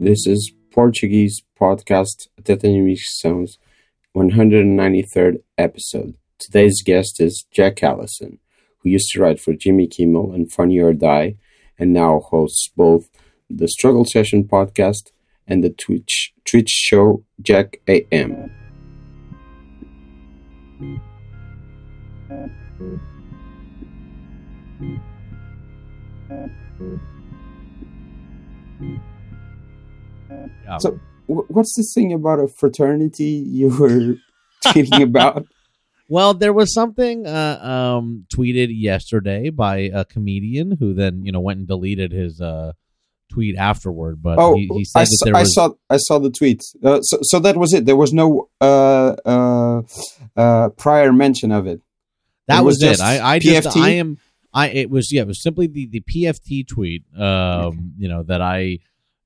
This is Portuguese podcast Sounds 193rd episode. Today's guest is Jack Allison, who used to write for Jimmy Kimmel and Funny or Die, and now hosts both the Struggle Session podcast and the Twitch Twitch show Jack AM. Yeah. So, wh- what's this thing about a fraternity you were tweeting about? Well, there was something uh, um, tweeted yesterday by a comedian who then you know went and deleted his uh, tweet afterward. But Oh, he, he said I, that there I was saw I saw the tweet. Uh, so, so that was it. There was no uh, uh, uh, prior mention of it. that it was, was it. I, I just I am I it was yeah it was simply the the PFT tweet. Um, you know that I.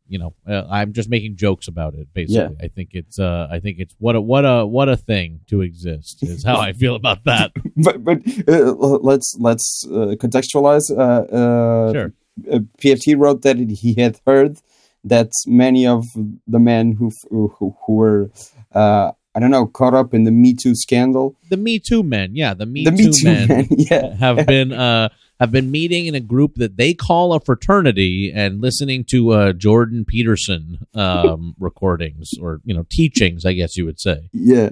You know, uh, I'm just making jokes about it. Basically, I think it's, uh, I think it's what a what a what a thing to exist is how I feel about that. But but uh, let's let's uh, contextualize. Uh, uh, Sure. Uh, PFT wrote that he had heard that many of the men who who, who were uh, I don't know caught up in the Me Too scandal, The Me Too men, yeah, the Me the Too Me Too men, men, yeah, have been uh have been meeting in a group that they call a fraternity and listening to uh Jordan Peterson um recordings or you know teachings I guess you would say. yeah,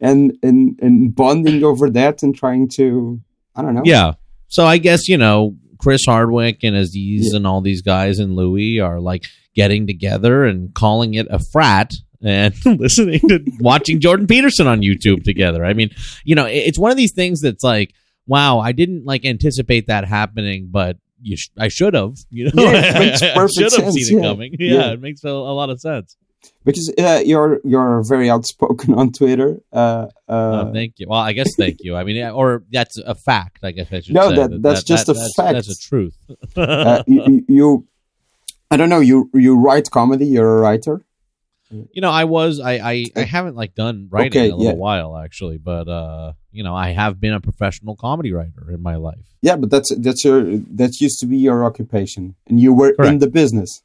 and and and bonding over that and trying to I don't know, Yeah. So I guess you know Chris Hardwick and Aziz Yeah. and all these guys and Louis are like getting together and calling it a frat and listening to watching Jordan Peterson on YouTube together. I mean, you know, it's one of these things that's like, wow, I didn't like anticipate that happening, but you sh- I should have, you know, Yeah, it makes I should have seen it yeah. coming. Yeah, Yeah. it makes a, a lot of sense. Because uh, you're you're very outspoken on Twitter. Uh, uh, Uh, thank you. Well, I guess thank you. I mean, or that's a fact. I guess I should No, say that- that's just a that's, fact. That's a truth. uh, you, you- I don't know. You you write comedy. You're a writer. You know, I was I I, I haven't like done writing Okay, in a little yeah. while actually, but uh, you know, I have been a professional comedy writer in my life. Yeah, but that's that's your that used to be your occupation, and you were in the business.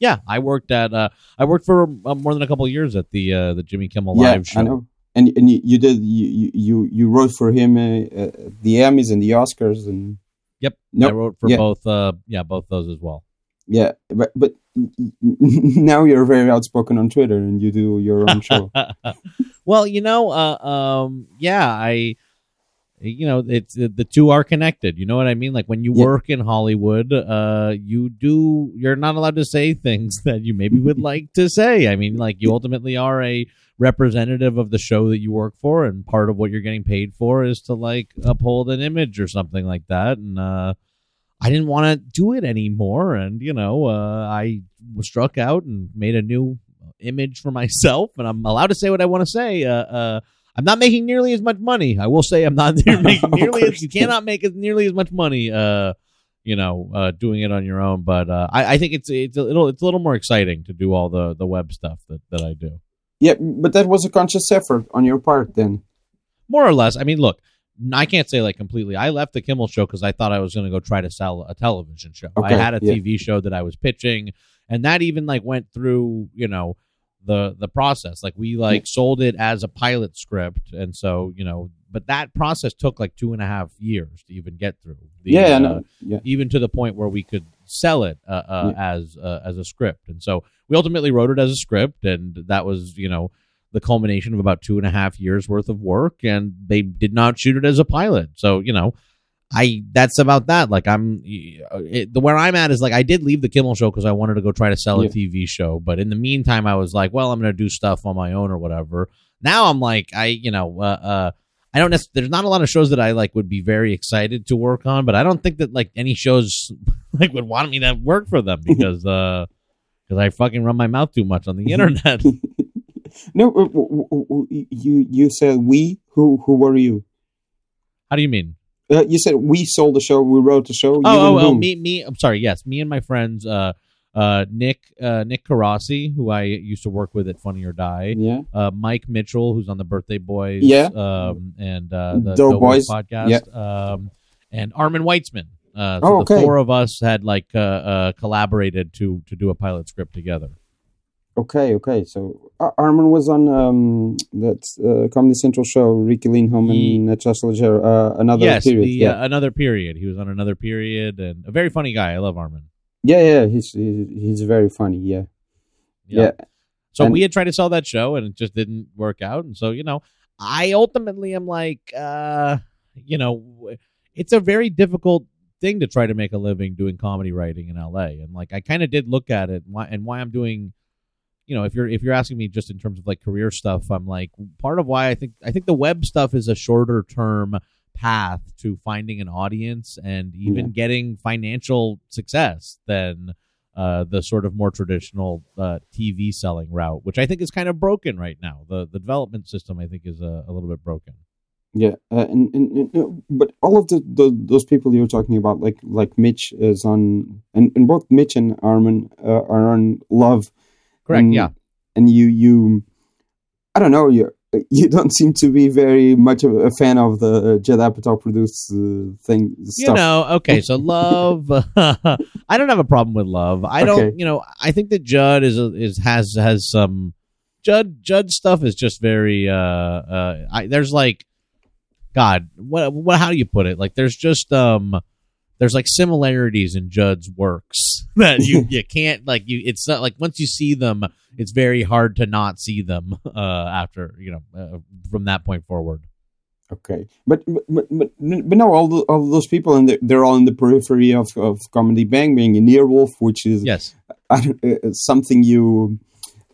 Yeah, I worked at uh, I worked for uh, more than a couple of years at the uh, the Jimmy Kimmel yeah, Live show. I know. And and you, you did you you you wrote for him uh, uh, the Emmys and the Oscars and Yep, Nope. I wrote for Yeah. both. Uh, yeah, both those as well. yeah, but but now you're very outspoken on Twitter and you do your own show. well, you know, uh, um, yeah, I, you know, it's the two are connected. You know what I mean? Like when you Yeah. work in Hollywood, uh, you do you're not allowed to say things that you maybe would like to say. I mean, like you ultimately are a representative of the show that you work for, and part of what you're getting paid for is to like uphold an image or something like that. And uh, I didn't want to do it anymore, and you know, uh, I was struck out and made a new image for myself, and I'm allowed to say what I want to say. Uh, uh, I'm not making nearly as much money. I will say I'm not making nearly as you cannot make as nearly as much money. Uh, you know, uh, doing it on your own, but uh, I, I think it's it's a little it's a little more exciting to do all the the web stuff that that I do. yeah, but that was a conscious effort on your part then. more or less. I mean, look, I can't say like completely. I left the Kimmel show because I thought I was going to go try to sell a television show. I had a yeah. TV show that I was pitching, and that even like went through, you know, the the process. Like we like sold it as a pilot script, and so you know, but that process took like two and a half years to even get through. The, yeah, uh, know. Yeah. even to the point where we could sell it uh, uh, as uh, as a script. And so we ultimately wrote it as a script, and that was you know the culmination of about two and a half years worth of work. And they did not shoot it as a pilot, so you know. I that's about that. Like I'm, it, the where I'm at is like I did leave the Kimmel show because I wanted to go try to sell a Yeah. TV show, but in the meantime I was like, well, I'm going to do stuff on my own or whatever. Now I'm like, I you know, uh, uh, I don't. Nec- there's not a lot of shows that I like would be very excited to work on, but I don't think that like any shows like would want me to work for them because uh because I fucking run my mouth too much on the internet. No, you you said we. Who who were you? How do you mean? Uh, you said we sold the show. We wrote the show. Oh, oh, oh, me, me. I'm sorry. Yes, me and my friends. Uh, uh, Nick uh, Nick Carassi, who I used to work with at Funny or Die, Yeah. uh, Mike Mitchell, who's on the Birthday Boys, Yeah. um, and uh, the Doughboys. podcast, um, and Armin Weitzman. Uh, so Oh, okay. the four of us had like uh, uh, collaborated to to do a pilot script together. Okay, okay. So Ar- Armin was on um, that uh, Comedy Central show, Riki Lindhome and uh, Chester Leggero, uh, another yes, period. the, yeah. uh, another period. He was on another period, and a very funny guy. I love Armin. yeah, yeah. He's, he's very funny. Yeah, yeah. So And- we had tried to sell that show and it just didn't work out. And so, you know, I ultimately am like, uh, you know, it's a very difficult thing to try to make a living doing comedy writing in LA. And like, I kind of did look at it and why, and why I'm doing, you know, if you're, if you're asking me just in terms of like career stuff, I'm like, part of why I think, I think the web stuff is a shorter term path to finding an audience and even Yeah. getting financial success than, uh, the sort of more traditional uh, TV selling route, which I think is kind of broken right now. The the development system I think is a, a little bit broken. yeah. Uh, and, and, and but all of the, the those people you're talking about, like like Mitch is on, and, and both Mitch and Armin uh, are on Love. Correct. And- yeah. and you you I don't know you you don't seem to be very much of a fan of the Judd Apatow produced uh, thing You know, okay, so love. I don't have a problem with love. I don't. Okay. You know, I think that Judd is is has has some Judd Judd stuff is just very. uh uh I, There's like, God, what what? How do you put it? Like, there's just um. There's like similarities in Judd's works that you you can't like you. It's not like once you see them, it's very hard to not see them uh, after you know uh, from that point forward. Okay, but but but, but no, all the, all those people and they're, they're all in the periphery of, of comedy Bang Bang and Earwolf, which is Yes, I don't, uh, something you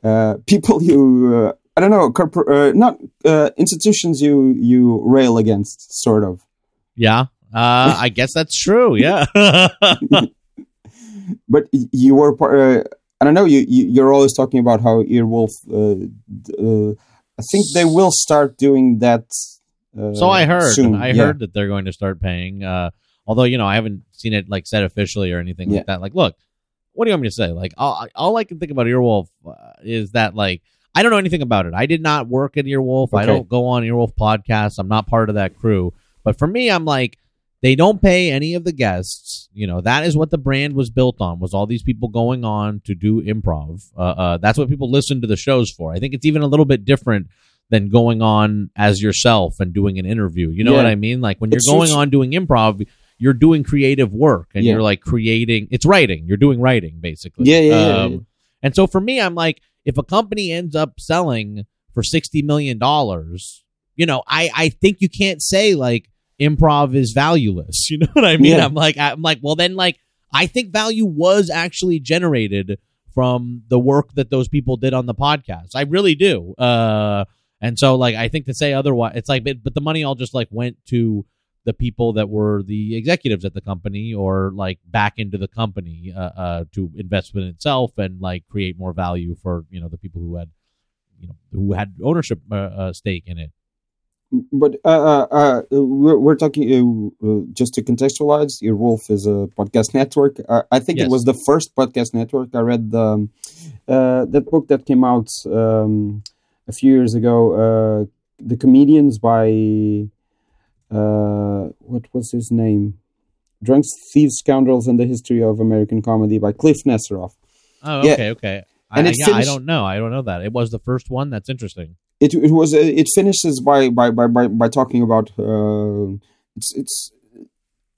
uh, people you uh, I don't know corpor- uh, not uh, institutions you you rail against sort of. yeah. Uh, I guess that's true. Yeah. but you were uh, I don't know you, you you're always talking about how Earwolf uh, uh, I think they will start doing that uh, So I heard. soon. I yeah. heard that they're going to start paying. Uh, although you know, I haven't seen it like said officially or anything Yeah. like that. Like, look, what do you want me to say? Like, all, all I can think about Earwolf uh, is that like I don't know anything about it. I did not work at Earwolf. I don't go on Earwolf podcasts. I'm not part of that crew. But for me, I'm like. They don't pay any of the guests. You know that is what the brand was built on. Was all these people going on to do improv? Uh, uh, that's what people listen to the shows for. I think it's even a little bit different than going on as yourself and doing an interview. You know Yeah. what I mean? Like when you're It's- going it's- on doing improv, you're doing creative work and Yeah. you're like creating. It's writing. You're doing writing basically. Yeah, yeah, yeah, Um, yeah. And so for me, I'm like, if a company ends up selling for sixty million dollars, you know, I I think you can't say like improv is valueless. You know what I mean? Yeah. I'm like, I'm like, well then like I think value was actually generated from the work that those people did on the podcast. I really do. Uh, and so like I think to say otherwise, it's like, but, but the money all just like went to the people that were the executives at the company or like back into the company uh, uh, to invest in itself and like create more value for you know the people who had you know who had ownership uh, uh, stake in it. But uh, uh, uh, we're, we're talking uh, uh, just to contextualize. Earwolf is a podcast network. Uh, I think Yes. it was the first podcast network. I read the, um, uh, that book that came out um, a few years ago. Uh, the comedians by uh, what was his name? Drunks, Thieves, Scoundrels, and the History of American Comedy by Kliph Nesteroff. Oh, Yeah. okay, okay. And I, yeah, I don't know. I don't know that it was the first one. That's interesting. It it was uh, it finishes by by by by, by talking about uh, it's it's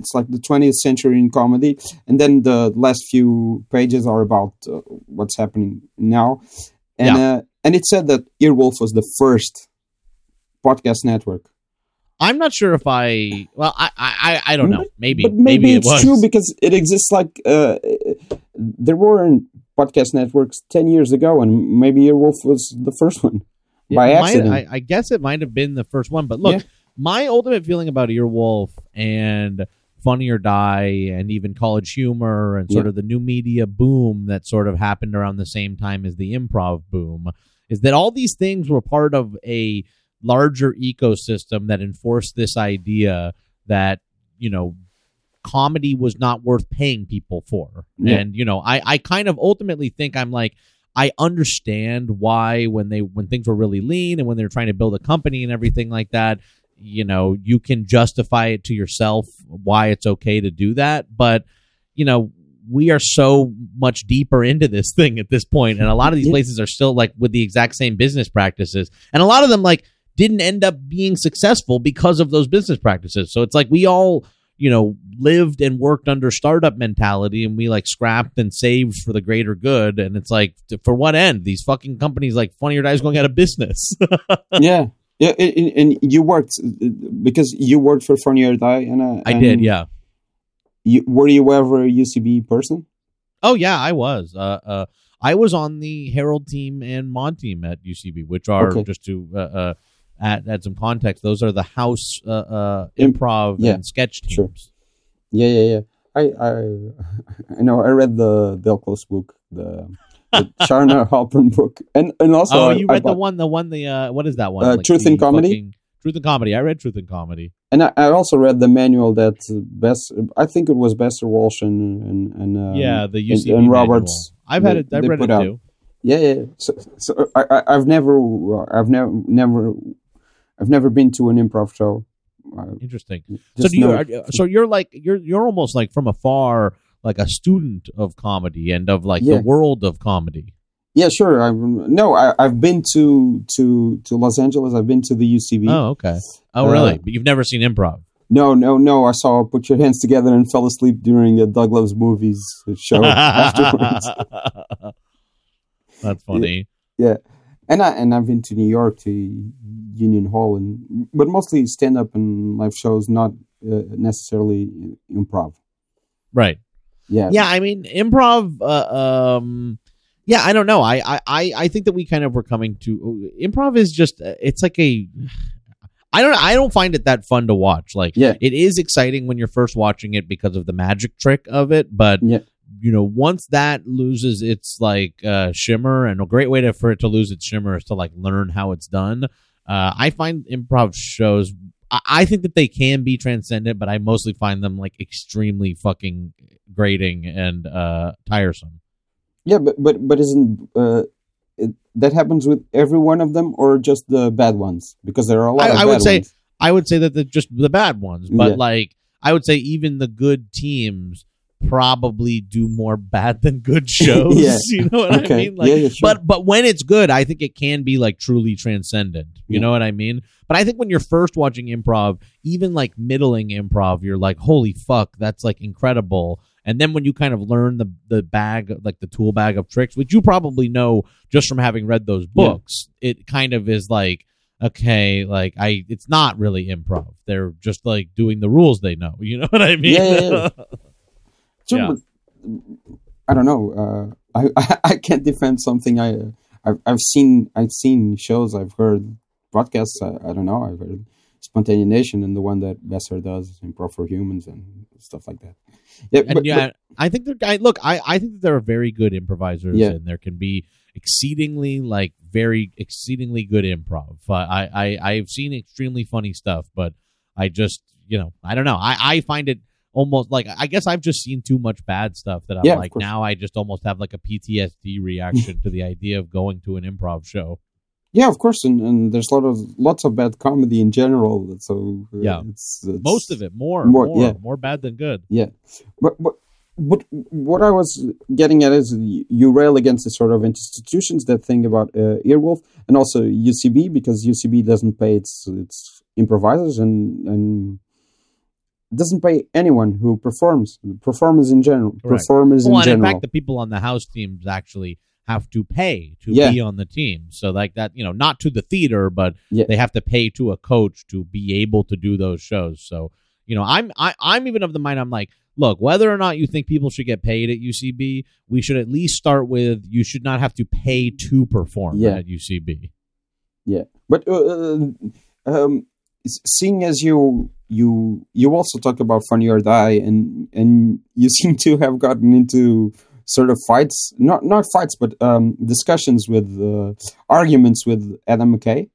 it's like the 20th century in comedy and then the last few pages are about uh, what's happening now and uh, and it said that earwolf was the first podcast network I'm not sure if I. Well, I I I- don't know. Maybe but maybe, it it's was. true because it exists like uh, there weren't podcast networks 10 years ago and maybe earwolf was the first one It by might- accident I, I guess it might have been the first one, but look, Yeah. my ultimate feeling about Earwolf and Funny or Die and even College Humor and sort Yeah. of the new media boom that sort of happened around the same time as the improv boom is that all these things were part of a larger ecosystem that enforced this idea that, you know, comedy was not worth paying people for. Yeah. And you know, I I kind of ultimately think I'm like I understand why when they when things were really lean and when they're trying to build a company and everything like that, you know, you can justify it to yourself why it's okay to do that, but you know, we are so much deeper into this thing at this point and a lot of these places are still like with the exact same business practices. And a lot of them like didn't end up being successful because of those business practices. So it's like we all, you know, lived and worked under startup mentality and we like scrapped and saved for the greater good. And it's like, for what end? These fucking companies like Funny or Die's going out of business. yeah, yeah, and, and- you worked because you worked for Funny or Die, and uh, I did, yeah. You, were you ever a UCB person? Oh yeah, I was. Uh, uh, I was on the Harold team and Maude team at UCB, which are Okay. just to uh, uh, add, add some context. Those are the house uh, uh, improv yeah, and sketch teams. sure. Yeah, yeah, yeah. I, I, I know. I read the Del Close book, the, the Charna Halpern book, and and also oh, I- you I read the bought- one, the one, the uh, what is that one? Uh, Truth the and Comedy? fucking- Truth and comedy. I read Truth and comedy. and I, I also read the manual that Best. I think it was Besser Walsh and and, and um, yeah, the and- UCB and manual. Roberts. I've had it. I've read it out. too. Yeah, yeah. So, so I, I, I've never, I've never, never, I've never been to an improv show. Interesting. so do you? know- Are, so you're like you're you're almost like from afar, like a student of comedy and of like Yeah. the world of comedy. yeah, sure. I've, no, I, I've been to to to Los Angeles. I've been to the UCB. Oh, okay. Oh, Uh, really? But you've never seen improv. No, no, no. I saw Put Your Hands Together and fell asleep during a Doug Loves Movies show afterwards. That's funny. And I and I've been to New York to Union Hall and but mostly stand up and live shows, not uh, necessarily improv. Right. Yeah, Yeah, I mean, improv. Uh, um, yeah, I don't know. I, I, I, I think that we kind of were coming to improv is just uh, it's like a. I don't. I don't find it that fun to watch. Like, Yeah. it is exciting when you're first watching it because of the magic trick of it. But Yeah. You know, once that loses its like uh, shimmer, and a great way to for it to lose its shimmer is to like learn how it's done. Uh, I find improv shows. I, I think that they can be transcendent, but I mostly find them like extremely fucking grating and uh, tiresome. Yeah, but but but isn't uh, it, that happens with every one of them, or just the bad ones? Because there are a lot I- of I would say- ones. I would say that the just the bad ones, but Yeah. like I would say even the good teams probably do more bad than good shows. Yeah. You know what I mean? Like, yeah, yeah, sure. But but when it's good, I think it can be like truly transcendent. You Yeah. know what I mean? But I think when you're first watching improv, even like middling improv, you're like, holy fuck, that's like incredible. And then when you kind of learn the the bag, like the tool bag of tricks, which you probably know just from having read those books, it kind of is like, okay, like I, it's not really improv. They're just like doing the rules they know. You know what I mean? Yeah, yeah, yeah. Yeah. but I don't know. Uh, I, I I can't defend something I I've, I've seen I've seen shows I've heard broadcasts I, I don't know I've heard Spontaneanation and the one that Besser does Improv for Humans and stuff like that. Yeah, and but, yeah, I think they're. I, look, I I think that there are very good improvisers, Yeah. and there can be exceedingly like very exceedingly good improv. Uh, I I I've seen extremely funny stuff, but I just you know I don't know. I I find it almost like I guess I've just seen too much bad stuff that I'm Yeah, like now I just almost have like a PTSD reaction to the idea of going to an improv show. yeah, of course, and, and there's a lot of lots of bad comedy in general. So uh, Yeah. it's, it's Most of it, more, More, more, yeah. more bad than good. Yeah, but, but but what I was getting at is you rail against the sort of institutions that thing about uh, Earwolf and also UCB because UCB doesn't pay its its improvisers and and doesn't pay anyone who performs performers in general Correct. performers Well, in and in fact, the people on the house teams actually have to pay to Yeah. be on the team. So like that, you know, not to the theater, but Yeah. they have to pay to a coach to be able to do those shows. So you know, I'm I, I'm even of the mind. I'm like, look, whether or not you think people should get paid at UCB, we should at least start with you should not have to pay to perform Yeah. at UCB. Yeah, but uh, um, s- seeing as you you you also talk about Funny or Die, and and you seem to have gotten into sort of fights, not not fights, but um, discussions with uh, arguments with Adam McKay.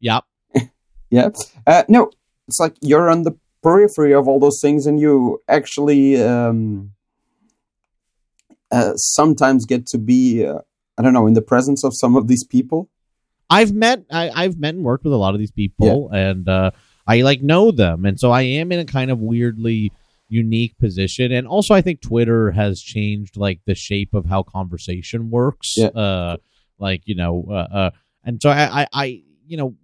Yep. Yeah. Uh, no, it's like you're on the periphery of all those things, and you actually um, uh, sometimes get to be, uh, I don't know, in the presence of some of these people. I've met I, I've met and worked with a lot of these people, and uh, I like know them, and so I am in a kind of weirdly unique position. And also, I think Twitter has changed like the shape of how conversation works. Yeah. Uh, like you know, uh, uh, and so I, I, I, you know,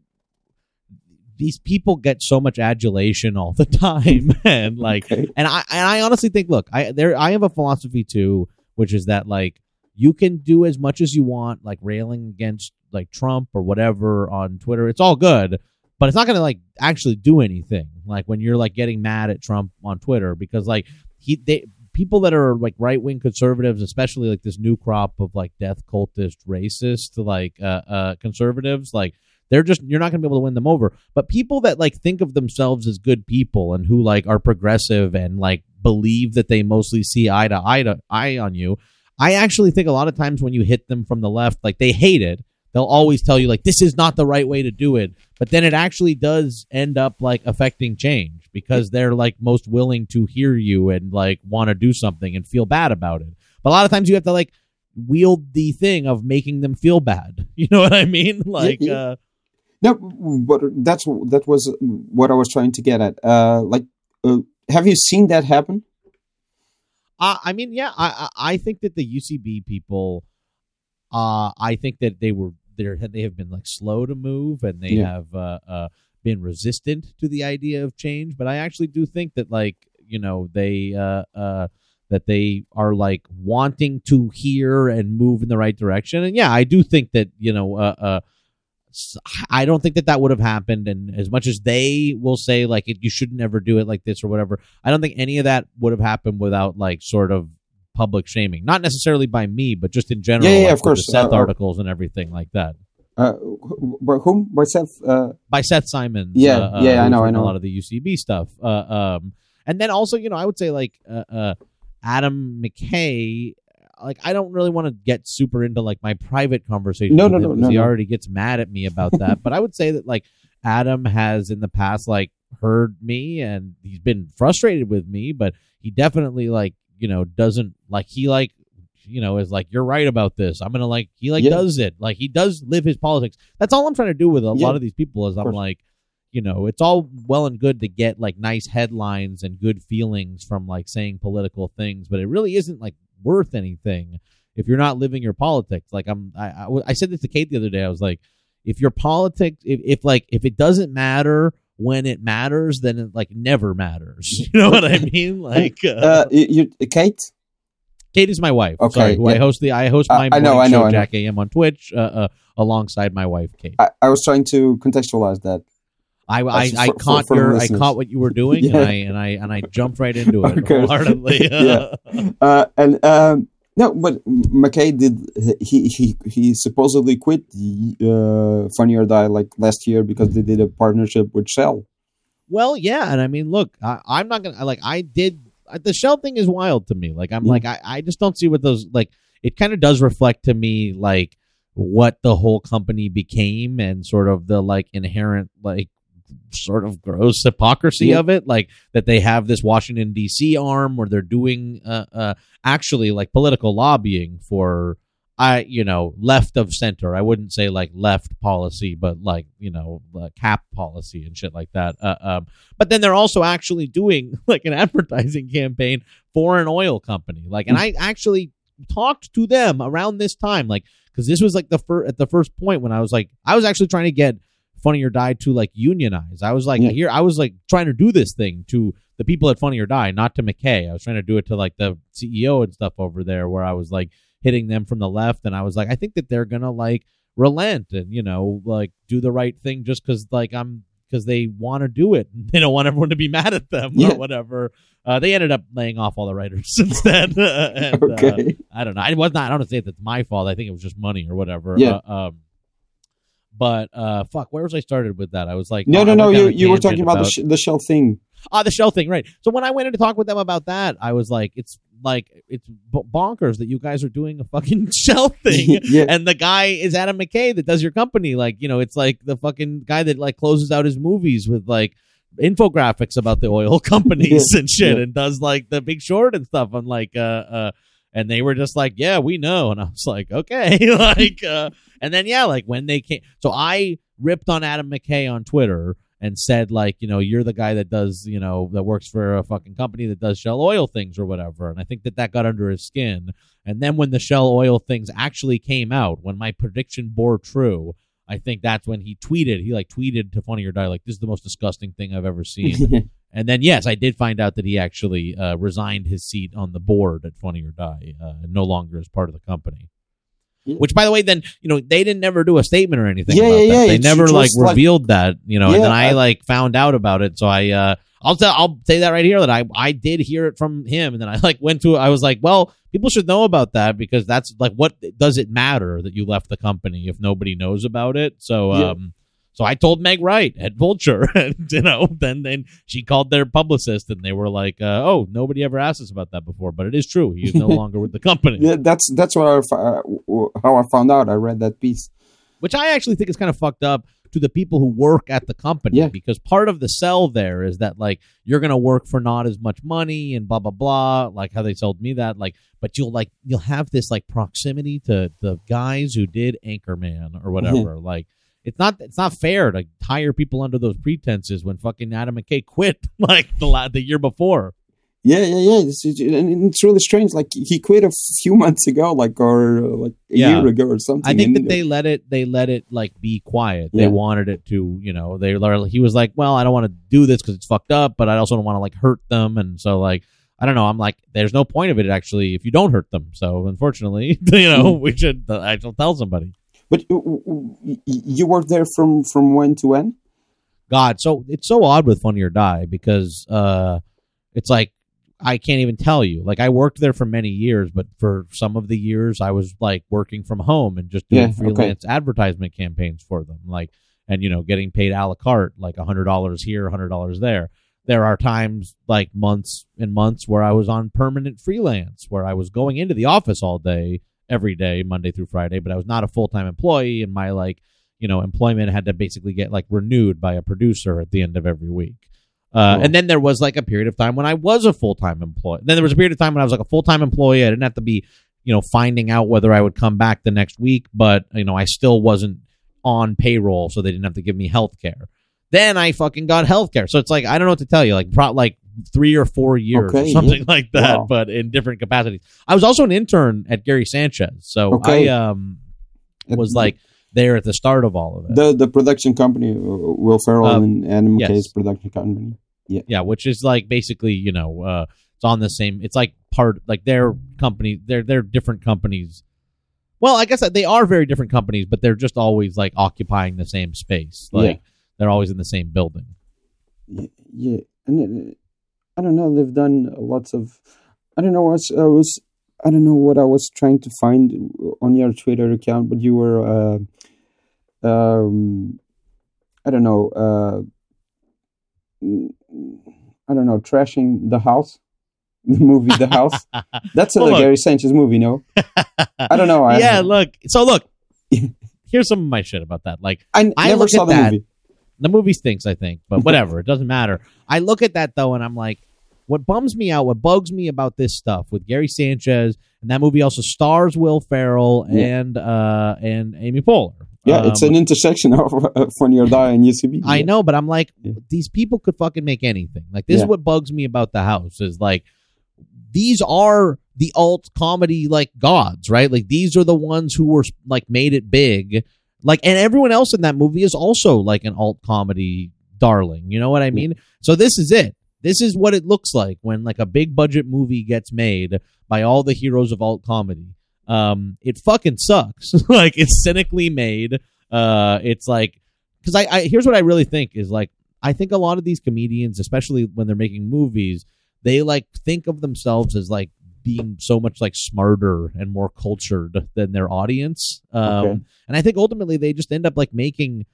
these people get so much adulation all the time, and like, Okay. and I, and I honestly think, look, I there, I have a philosophy too, which is that like you can do as much as you want, like railing against like Trump or whatever on Twitter. It's all good, but it's not going to like actually do anything. Like when you're like getting mad at Trump on Twitter because like he they people that are like right wing conservatives, especially like this new crop of like death cultist racist like uh uh conservatives, like they're just you're not going to be able to win them over. But people that like think of themselves as good people and who like are progressive and like believe that they mostly see eye to eye to eye on you. I actually think a lot of times when you hit them from the left, like they hate it. They'll always tell you like this is not the right way to do it, but then it actually does end up like affecting change because they're like most willing to hear you and like want to do something and feel bad about it. But a lot of times you have to like wield the thing of making them feel bad. You know what I mean? Like yeah. uh No, but that's that was what I was trying to get at. Uh, like, uh, have you seen that happen? Uh, I mean, yeah, I, I think that the UCB people, uh, I think that they were there. They have been like slow to move, and they Yeah. have uh, uh, been resistant to the idea of change. But I actually do think that, like, you know, they uh, uh, that they are like wanting to hear and move in the right direction. And yeah, I do think that you know, uh, uh, I don't think that that would have happened. And as much as they will say like it, you should never do it like this or whatever, I don't think any of that would have happened without like sort of public shaming. Not necessarily by me, but just in general. Yeah, yeah, like, of course. Seth Uh, uh, articles and everything like that. Uh, by whom? By Seth? Uh, By Seth Simons. Yeah, uh, uh, yeah, I know, I know. A lot of the UCB stuff. Uh, um, and then also, you know, I would say like uh, uh, Adam McKay. Like, I don't really want to get super into like my private conversation. No, no, no, no, He no. already gets mad at me about that. but I would say that like Adam has in the past like heard me and he's been frustrated with me, but he definitely like you know doesn't like he like you know is like you're right about this. I'm gonna like he like Yeah. does it like he does live his politics. That's all I'm trying to do with a Yeah. lot of these people is I'm like you know it's all well and good to get like nice headlines and good feelings from like saying political things, but it really isn't like worth anything if you're not living your politics. Like I'm I I, I said this to Kate the other day. I was like if your politics if, if like if it doesn't matter when it matters then it like never matters you know what i mean like uh, uh, you, you, Kate? kate is my wife Okay, sorry, who i host the i host I- my I know, morning I know, show I know. jack am on twitch uh, uh, alongside my wife kate I, I was trying to contextualize that. I i, for- I caught for the your i caught what you were doing Yeah. and i and i and i jumped right into it Okay. wholeheartedly Yeah. Uh, and um, no, but McKay did. He he he supposedly quit uh, Funny or Die like last year because they did a partnership with Shell. Well, yeah, and I mean, look, I, I'm not gonna like. I did the shell thing is wild to me. Like, I'm Yeah. like, I, I just don't see what those like. It kind of does reflect to me like what the whole company became and sort of the like inherent like sort of gross hypocrisy Yeah. of it like that they have this washington dc arm where they're doing uh, uh actually like political lobbying for I, you know, left of center. I wouldn't say like left policy, but like you know, uh, cap policy and shit like that. Uh, um, but then they're also actually doing like an advertising campaign for an oil company. Like, and I actually talked to them around this time, like, because this was like the first at the first point when I was like, I was actually trying to get Funny or Die to like unionize. I was like, Yeah. here, I was like trying to do this thing to the people at Funny or Die, not to McKay. I was trying to do it to like the CEO and stuff over there, where I was like hitting them from the left, and I was like, I think that they're gonna like relent and you know like do the right thing just because like I'm because they want to do it. They don't want everyone to be mad at them Yeah. or whatever. Uh, they ended up laying off all the writers since then. and, uh, Okay. I don't know. I was not. I don't want to say that it's my fault. I think it was just money or whatever. Yeah. Uh, um, but uh, fuck, where was I started with that? I was like, no, oh, no, no. You you were talking about, the, sh- the Shell thing. Ah, the shell thing, right? So when I went in to talk with them about that, I was like, it's like it's bonkers that you guys are doing a fucking shell thing. yeah. And the guy is Adam McKay that does your company. Like, you know, it's like the fucking guy that like closes out his movies with like infographics about the oil companies Yeah, and shit yeah. and does like the big short and stuff on like uh uh and they were just like yeah we know and i was like okay like uh and then yeah like when they came so i ripped on adam mckay on twitter and said like you know you're the guy that does you know that works for a fucking company that does shell oil things or whatever and i think that that got under his skin and then when the shell oil things actually came out when my prediction bore true I think that's when he tweeted. He like tweeted to Funny or Die like, "This is the most disgusting thing I've ever seen." and then yes, I did find out that he actually uh, resigned his seat on the board at Funny or Die, uh, no longer as part of the company. Which, by the way, then you know they didn't never do a statement or anything. Yeah, about yeah, that. yeah, They it's never like like- revealed that, you know. Yeah, and then I, I- like found out about it, so I uh, I'll tell I'll say that right here that I I did hear it from him, and then I like went to I was like, well, people should know about that because that's like what does it matter that you left the company if nobody knows about it? So Yeah. um. So I told Megh Wright at Vulture, and you know, then then she called their publicist, and they were like, uh, "Oh, nobody ever asked us about that before, but it is true. He is no longer with the company." yeah, that's that's what I, uh, how I found out. I read that piece. which I actually think is kind of fucked up to the people who work at the company Yeah. because part of the sell there is that like you're gonna work for not as much money and blah blah blah like how they sold me that like but you'll like you'll have this like proximity to the guys who did Anchorman or whatever like it's not it's not fair to hire people under those pretenses when fucking Adam McKay quit like the the year before Yeah, yeah, yeah. It's, it's, and it's really strange. Like he quit a few months ago, like or uh, like a Yeah. year ago or something. I think that they let it they let it like be quiet. They Yeah. wanted it to, you know, they he was like, "Well, I don't want to do this cuz it's fucked up, but I also don't want to like hurt them." And so like I don't know, I'm like there's no point of it actually if you don't hurt them. So unfortunately, you know, Mm. we should I shall tell somebody. But you worked there from from when to when? God, so it's so odd with Funny or Die because uh it's like I can't even tell you. Like I worked there for many years, but for some of the years I was like working from home and just doing Yeah, okay. freelance advertisement campaigns for them. Like and you know, getting paid a la carte, like a hundred dollars here, a hundred dollars there. There are times like months and months where I was on permanent freelance, where I was going into the office all day, every day, Monday through Friday, but I was not a full time employee and my like you know, employment had to basically get like renewed by a producer at the end of every week. Uh, Cool. And then there was like a period of time when I was a full time employee. Then there was a period of time when I was like a full time employee. I didn't have to be, you know, finding out whether I would come back the next week, but you know, I still wasn't on payroll, so they didn't have to give me health care. Then I fucking got health care. So it's like I don't know what to tell you. Like pro- like three or four years or something yeah. like that, Wow. but in different capacities. I was also an intern at Gary Sanchez, so Okay. I um was like there at the start of all of it. the the production company, uh, Will Ferrell Um, and Adam yes. McKay's production company. yeah, yeah, which is like basically you know uh, it's on the same. It's like part like their company. They're they're different companies. Well, I guess they are very different companies, but they're just always like occupying the same space. Like Yeah. they're always in the same building. Yeah, yeah. and uh, I don't know. They've done lots of. I don't know. Was, I was. I don't know what I was trying to find on your Twitter account, but you were. Uh, um, I don't know. Uh, I don't know. Trashing the house, the movie The House. That's a Well. Gary Sanchez movie, no? I don't know. I, yeah, look. So look, here's some of my shit about that. Like I, I never saw the that. movie. the movie stinks, I think, but whatever. it doesn't matter. I look at that though, and I'm like, what bums me out, what bugs me about this stuff with Gary Sanchez, and that movie also stars Will Ferrell Yeah. and uh and Amy Poehler. Yeah, it's Um, an intersection of uh, Funny or Die and UCB. I Yeah. know, but I'm like, Yeah. these people could fucking make anything. Like, this is what bugs me about the house is like, these are the alt comedy like gods, right? Like, these are the ones who were like made it big. Like, and everyone else in that movie is also like an alt comedy darling. You know what I mean? So this is it. This is what it looks like when like a big budget movie gets made by all the heroes of alt comedy. Um, it fucking sucks. like it's cynically made. Uh, it's like because I, I here's what I really think is like I think a lot of these comedians, especially when they're making movies, they like think of themselves as like being so much like smarter and more cultured than their audience. Um, Okay. and I think ultimately they just end up like making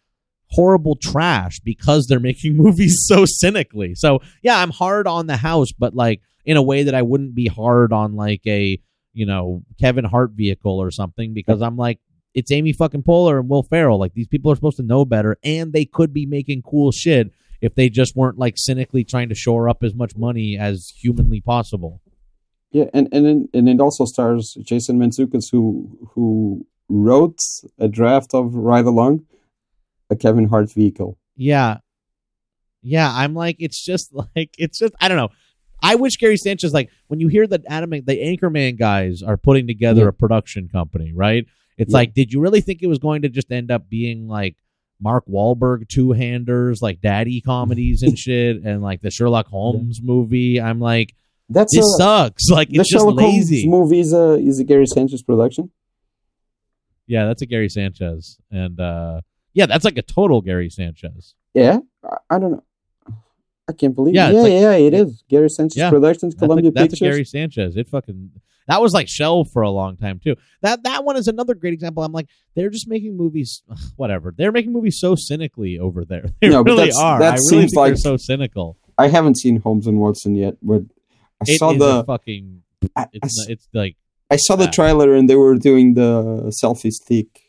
horrible trash because they're making movies so cynically. So yeah, I'm hard on the house, but like in a way that I wouldn't be hard on like a you know Kevin Hart vehicle or something because I'm like it's Amy fucking Poehler and Will Ferrell. Like these people are supposed to know better, and they could be making cool shit if they just weren't like cynically trying to shore up as much money as humanly possible. Yeah, and and and it also stars Jason Mantzoukas, who who wrote a draft of Ride Along, a Kevin Hart vehicle. Yeah. Yeah, I'm like, it's just like, it's just, I don't know. I wish Gary Sanchez, like, when you hear that Adam, the Anchorman guys are putting together Yeah. a production company, right? It's Yeah. like, did you really think it was going to just end up being like Mark Wahlberg two handers, like daddy comedies and shit, and like the Sherlock Holmes movie? I'm like, That's this a, sucks. Like, the it's just Sherlock lazy. Holmes movie is a is a Gary Sanchez production. Yeah, that's a Gary Sanchez. And, uh, yeah, that's like a total Gary Sanchez. Yeah, I, I don't know. I can't believe. Yeah, Yeah, it's yeah, it is Gary Sanchez Yeah. Productions, That's a- Columbia that's a, Pictures. Gary Sanchez. It fucking that was like Shell for a long time too. That that one is another great example. I'm like, they're just making movies, whatever. They're making movies so cynically over there. They No, but really that's- are. that I seems they're like- so cynical. I haven't seen Holmes and Watson yet, but I It saw the fucking. I, I it's like I saw the trailer and they were doing the selfie stick.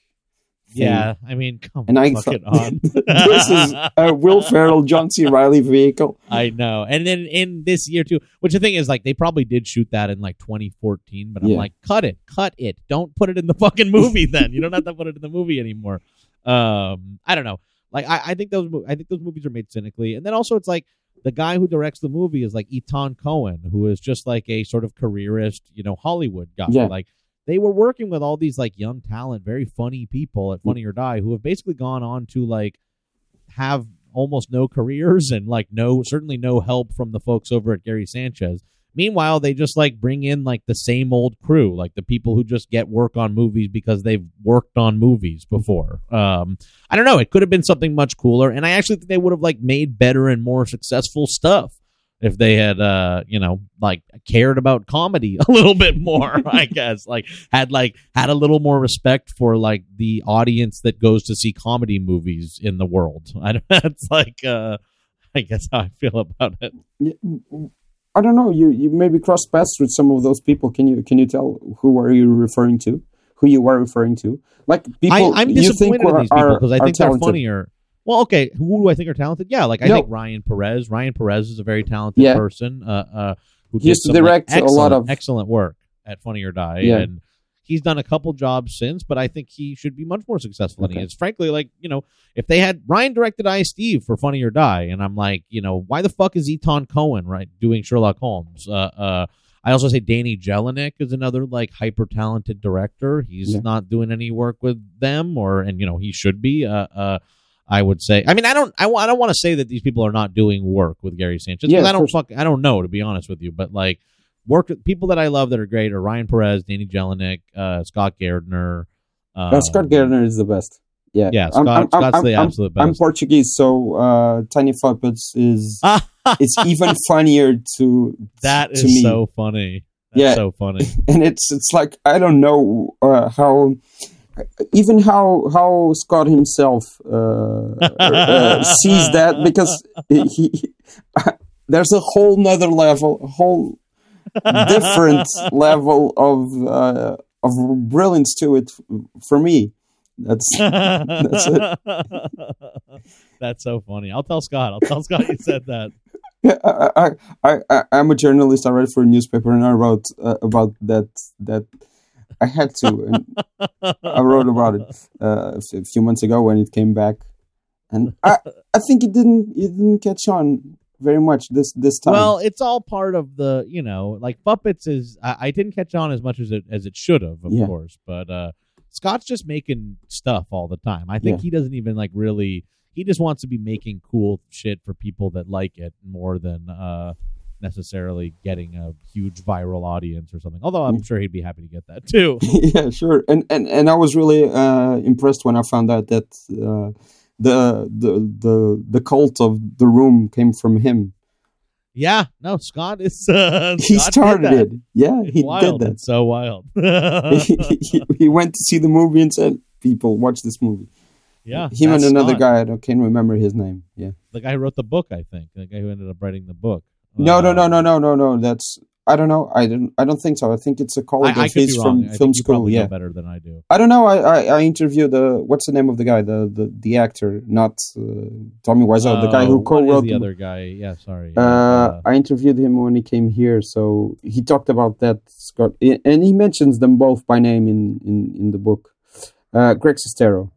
Yeah. I mean, come And I fucking thought- on. this is a Will Ferrell, John C. Reilly vehicle. I know. And then in this year too, which the thing is like they probably did shoot that in like 2014, but I'm Yeah. like, cut it, cut it. Don't put it in the fucking movie then. You don't have to put it in the movie anymore. Um, I don't know. Like I, I think those I think those movies are made cynically. And then also it's like the guy who directs the movie is like Etan Cohen, who is just like a sort of careerist, you know, Hollywood guy. Yeah. Like they were working with all these like young talent, very funny people at Funny or Die who have basically gone on to like have almost no careers and like no certainly no help from the folks over at Gary Sanchez. Meanwhile, they just like bring in like the same old crew, like the people who just get work on movies because they've worked on movies before. Um, I don't know. It could have been something much cooler, and I actually think they would have like made better and more successful stuff if they had, uh, you know, like cared about comedy a little bit more. I guess like had like had a little more respect for like the audience that goes to see comedy movies in the world. I don't, that's like, uh, I guess how I feel about it. I don't know. You you maybe cross paths with some of those people. Can you can you tell who are you referring to? Who you are referring to? Like people I, I'm you think disappointed in these people because I think they're funnier. Well, okay, who do I think are talented? Yeah, like I No. think Ryan Perez. Ryan Perez is a very talented Yeah. person. Uh, uh, who used to direct a lot of- excellent work at Funny or Die, Yeah. and he's done a couple jobs since. But I think he should be much more successful than he Okay. is. Frankly, like you know, if they had Ryan directed iSteve for Funny or Die, and I'm like, you know, why the fuck is Etan Cohen right doing Sherlock Holmes? Uh, uh, I also say Danny Jelinek is another like hyper talented director. He's Yeah. not doing any work with them, or and you know he should be. Uh, uh, I would say. I mean, I don't. I, I don't want to say that these people are not doing work with Gary Sanchez. Yeah, I don't fuck. I don't know to be honest with you, but like work people that I love that are great are Ryan Perez, Danny Jelinek, uh, Scott Gairdner. Um, Uh, Scott Gairdner is the best. Yeah, Yeah, Scott, I'm- I'm- Scott's the I'm- absolute best. I'm. Portuguese, so uh, Tiny Puppets is it's even funnier to that to is me. so funny. That's Yeah. so funny. and it's it's like I don't know uh, how even how how Scott himself uh, uh, sees that because he, he there's a whole nother level, a whole different level of uh, of brilliance to it for me. That's That's it. That's so funny. I'll tell Scott. I'll tell Scott you said that. I, I, I, I, I'm a journalist. I write for a newspaper, and I wrote uh, about that. That I had to. And I wrote about it uh, a few months ago when it came back, and I, I think it didn't, it didn't catch on very much this this time. Well, it's all part of the, you know, like Puppets is. I, I didn't catch on as much as it as it should have, of Yeah. course. But uh Scott's just making stuff all the time. I think Yeah. he doesn't even like really. He just wants to be making cool shit for people that like it more than uh necessarily getting a huge viral audience or something. Although I'm Mm. sure he'd be happy to get that too. yeah, sure. And and and I was really uh, impressed when I found out that uh, the the the the cult of the room came from him. yeah, no, Scott is. Uh, He Scott started it. Yeah, he wild. did that. It's so wild. he, he, he went to see the movie and said, "People, watch this movie." yeah, him and another Scott. guy. I don't, can't remember his name. Yeah. The guy who wrote the book, I think. The guy who ended up writing the book. No, no, Uh, no, no, no, no, no. That's I don't know. I don't. I don't think so. I think it's a colleague I of could his from. I film school. Yeah. better than I do. I don't know. I, I, I interviewed the what's the name of the guy, the the, the actor, not uh, Tommy Wiseau, the guy Uh, who co-wrote the the other guy. Yeah, sorry. Uh, I interviewed him when he came here, so he talked about that Scott, and he mentions them both by name in in, in the book. Uh, Greg Sestero.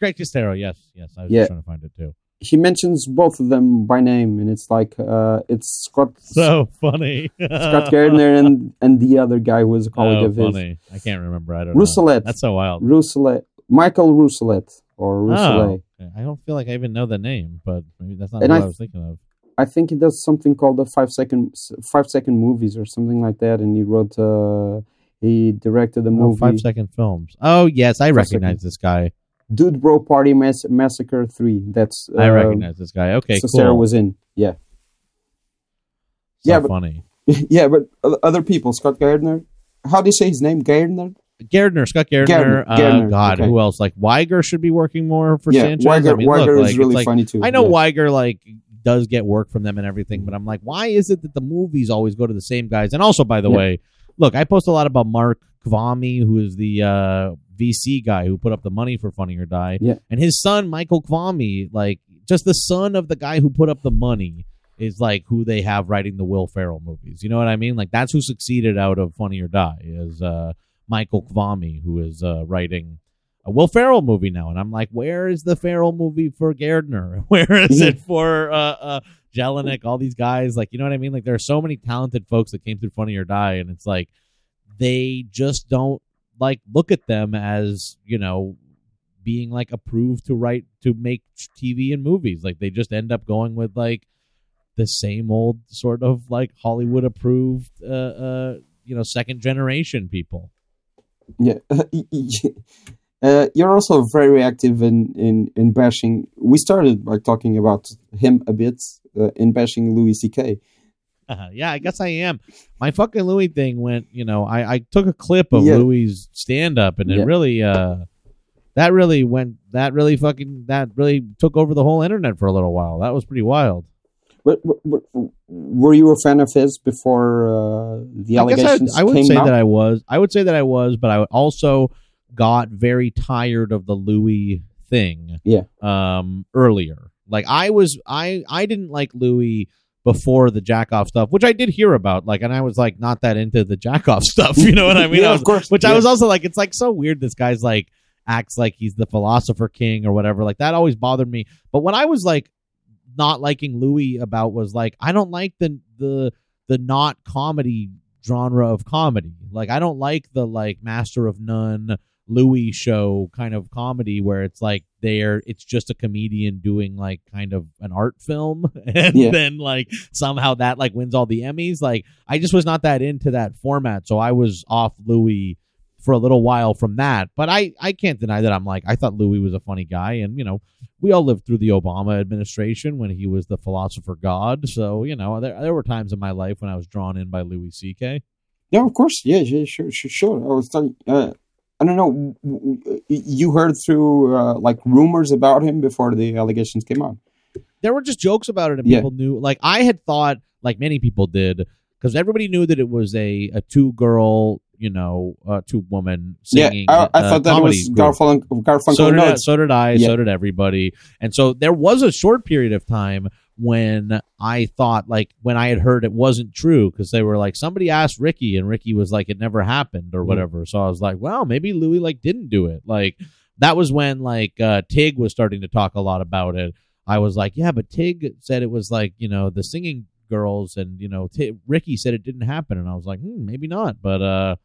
Greg Sestero. Yes, yes. I was Yeah. just trying to find it too. He mentions both of them by name, and it's like uh, it's Scott So funny. Scott Gairdner and and the other guy who was a colleague oh, of his. I can't remember. I don't Rousselet. know. That's so wild. Rousselet, Michael Rousselet or Rousselet. Oh, okay. I don't feel like I even know the name, but maybe that's not And what I I was thinking of. I think he does something called the five second five second movies or something like that, and he wrote. Uh, he directed the Oh, movie five second films. Oh yes, I Five recognize seconds. this guy. Dude Bro Party Mass- Massacre Three. That's uh, I recognize this guy. Okay, so Sarah was in. Yeah, So Yeah, but- funny. yeah, but other people. Scott Gairdner. How do you say his name? Gairdner. Gairdner, Scott Gairdner. Gairdner, uh, Gairdner, God, okay. who else? Like Weiger should be working more for yeah, Sanchez. Weiger. I mean, Weiger look, is like, really like, funny too. I know yeah. Weiger like does get work from them and everything, but I'm like, why is it that the movies always go to the same guys? And also, by the Yeah. way, look, I post a lot about Mark Kvamme, who is the uh, VC guy who put up the money for Funny or Die, Yeah. and his son Michael Kvamme, like just the son of the guy who put up the money. Is like who they have writing the Will Ferrell movies. You know what I mean? Like that's who succeeded out of Funny or Die is uh, Michael Kvamme, who is uh, writing a Will Ferrell movie now, and I'm like, where is the Ferrell movie for Gairdner? Where is it for uh, uh, Jelinek? All these guys, like, you know what I mean? Like, there are so many talented folks that came through Funny or Die, and it's like they just don't like look at them as you know being like approved to write to make TV and movies. Like, they just end up going with like the same old sort of like Hollywood approved, uh, uh, you know, second generation people. Yeah. Uh, you're also very active in, in, in bashing. We started by talking about him a bit uh, in bashing Louis C.K. Yeah, I guess I am. My fucking Louis thing went, you know, I, I took a clip of Yeah. Louis stand up and it Yeah. really uh that really went that really fucking that really took over the whole internet for a little while. That was pretty wild. But, but, but were you a fan of his before uh, the I guess allegations I, I would came say out? that I was. I would say that I was, but I also got very tired of the Louis thing. Yeah. Um earlier. Like I was I I didn't like Louis before the jack off stuff, which I did hear about, like, and I was like not that into the jack off stuff. You know what I mean? yeah, I was of course. which yeah. I was also like, it's like so weird. This guy's like acts like he's the philosopher king or whatever. Like that always bothered me. But what I was like not liking Louis about was like I don't like the the the not comedy genre of comedy. Like I don't like the like Master of None Louis show kind of comedy where it's like they're it's just a comedian doing like kind of an art film and Yeah. then like somehow that like wins all the Emmys. Like I just was not that into that format, so I was off Louis for a little while from that. But I I can't deny that I'm like I thought Louis was a funny guy, and you know we all lived through the Obama administration when he was the philosopher god. So you know there there were times in my life when I was drawn in by Louis C.K. Yeah, of course. Yeah, yeah, sure, sure, sure. I was telling. Uh, I don't know. You heard through uh, like rumors about him before the allegations came out. there were just jokes about it and Yeah. people knew like i had thought like many people did because everybody knew that it was a, a two girl you know uh, two woman singing yeah, I, I uh, thought that was. Garfunkel. Garfunkel so did, I, so did I. Yeah. So did everybody. And so there was a short period of time when I thought, like, when I had heard it wasn't true because they were like, somebody asked Riki, and Riki was like, it never happened or Yeah. whatever. So I was like, well, maybe Louis like didn't do it. Like that was when like uh, Tig was starting to talk a lot about it. I was like, yeah, but Tig said it was like you know the singing girls, and you know Ti Riki said it didn't happen, and I was like, hmm, maybe not, but uh.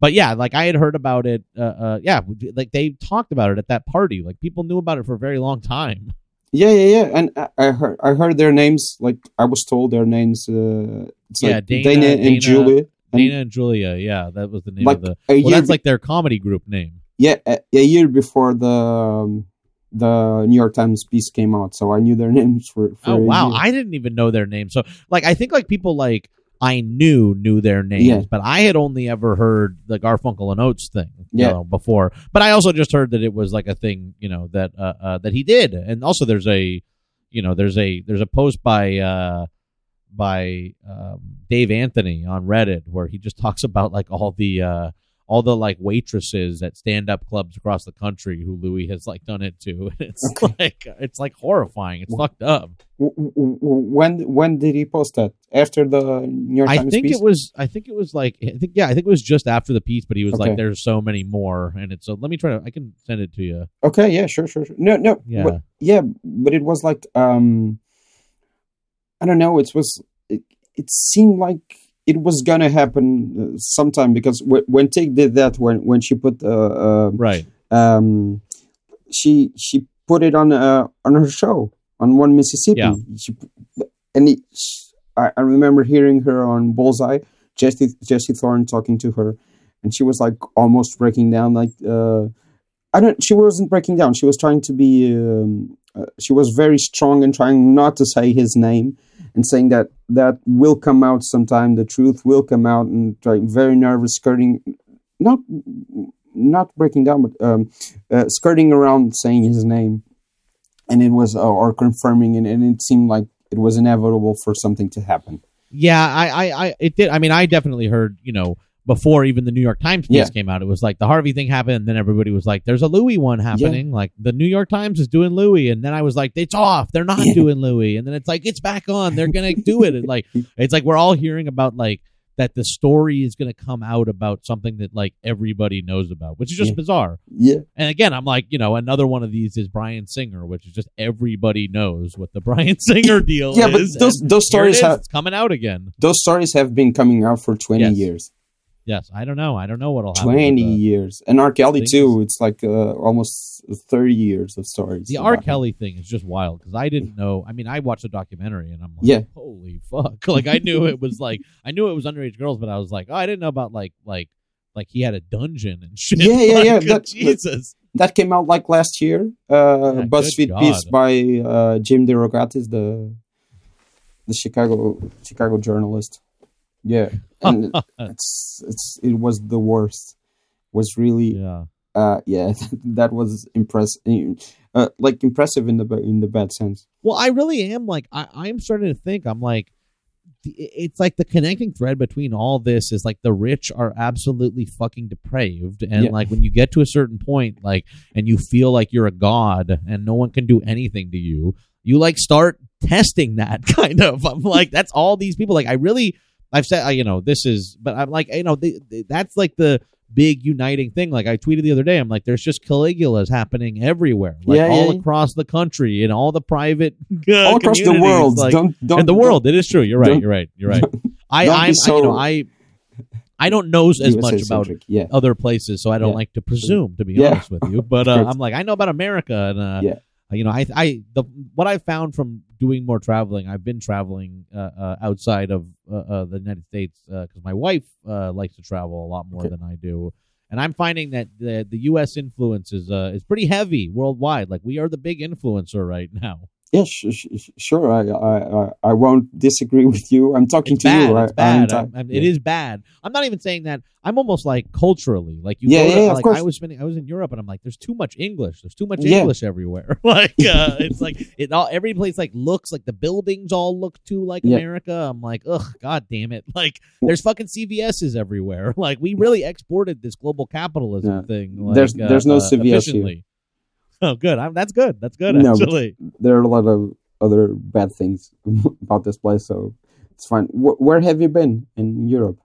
But yeah, like I had heard about it. Uh, uh, yeah, like they talked about it at that party. Like people knew about it for a very long time. Yeah, yeah, yeah. And I, I heard, I heard their names. Like I was told their names. Uh, it's Yeah, like Dana- Dana, Dana- and Julia. And Dana and Julia. Yeah, that was the name like of the. Well, that's like their comedy group name. yeah, a, a year before the um, the New York Times piece came out, so I knew their names for. for Oh a wow, year. I didn't even know their names. So like, I think like people like I knew knew their names, Yeah. but I had only ever heard the Garfunkel and Oates thing, you Yeah. know, before. But I also just heard that it was like a thing, you know, that uh, uh that he did, and also there's a, you know, there's a there's a post by uh by um, Dave Anthony on Reddit where he just talks about like all the uh, all the like waitresses at stand up clubs across the country who Louis has like done it to. It's like it's like horrifying. It's fucked up. W- w- w- When when did he post that? After the New York Times? I Times think piece? it was. I think it was like. I think yeah. I think it was just after the piece, but he was Okay. like, "There's so many more," and it's. So let me try to. I can send it to you. Okay, yeah, sure, sure, sure. No, no, Yeah. but, yeah, but it was like um, I don't know. It was it, it seemed like it was gonna happen uh, sometime because w- when Tig did that, when when she put uh, uh Right. um, she she put it on uh on her show on One Mississippi. Yeah. She, and it, I, I remember hearing her on Bullseye, Jesse Jesse Thorn talking to her, and she was like almost breaking down. Like uh, I don't. She wasn't breaking down. She was trying to be. Um, uh, she was very strong and trying not to say his name, and saying that that will come out sometime. The truth will come out, and like very nervous, skirting, not not breaking down, but um, uh, skirting around saying his name, and it was uh, or confirming, it, and it seemed like it was inevitable for something to happen. Yeah. I. I. I. It did. I mean, I definitely heard. You know. Before even the New York Times piece Yeah. came out, it was like the Harvey thing happened, and then everybody was like, "There's a Louis one happening." Like the New York Times is doing Louis, and then I was like, "It's off. They're not Yeah. doing Louis," and then it's like, "It's back on. They're gonna do it." And like, it's like we're all hearing about like that the story is gonna come out about something that like everybody knows about, which is just Yeah. bizarre. Yeah, And again, I'm like, you know, another one of these is Bryan Singer, which is just everybody knows what the Bryan Singer deal yeah, but those those it stories is. have it's coming out again. those stories have been coming out for twenty Yes. years. Yes, I don't know. I don't know what'll happen. Twenty the- years, and R. Kelly too. It's like uh, almost thirty years of stories. The R. Kelly thing is just wild because I didn't know. I mean, I watched the documentary and I'm like, Yeah. holy fuck! Like I knew it was like I knew it was underage girls, but I was like, oh, I didn't know about like like like he had a dungeon and shit. Yeah, yeah, Like, yeah, that- that- Jesus. that came out like last year. Uh, Yeah, BuzzFeed piece by uh, Jim DeRogatis, the the Chicago Chicago journalist. Yeah, and it's it's it was the worst. Was really yeah. uh yeah that was impressive. Uh, like impressive in the in the bad sense. Well, I really am like I, I'm starting to think I'm like it's like the connecting thread between all this is like the rich are absolutely fucking depraved and Yeah. like when you get to a certain point like and you feel like you're a god and no one can do anything to you you like start testing that kind of i'm like that's all these people like i really i've said uh, you know this is but i'm like you know they, they- that's like the big uniting thing like i tweeted the other day i'm like there's just caligulas happening everywhere like Yeah, yeah, all yeah. across the country in all the private All across the world. like, don't don't in the world it is true you're right you're right you're right i don't i'm I, you know i i don't know as much about Yeah, other places, so I don't Yeah. like to presume, to be Yeah. honest with you. But uh, Right. I'm like, I know about America, and uh, Yeah. you know, I, I, the what I found from doing more traveling, I've been traveling uh, uh, outside of uh, uh, the United States because my wife uh, likes to travel a lot more Okay. than I do, and I'm finding that the the U.S. influence is uh, is pretty heavy worldwide. Like we are the big influencer right now. Yeah, sh- sh- sure. I, I I I won't disagree with you. I'm talking It's to bad. you. I- It's bad. I'm I'm- I'm- yeah. It is bad. I'm not even saying that. I'm almost like culturally, like you. Yeah, go to, yeah, yeah, of like course. I was spending. I was in Europe, and I'm like, there's too much English. There's too much Yeah. English everywhere. like uh, it's like it all. Every place like looks like the buildings all look too like Yeah. America. I'm like, ugh, god damn it! Like there's fucking CVS's everywhere. Like we really exported this global capitalism Yeah. thing. Like, There's- uh, there's no uh, CVS. Oh, good. I'm, that's good. That's good. No, actually. there are a lot of other bad things about this place, so it's fine. Wh- where have you been in Europe?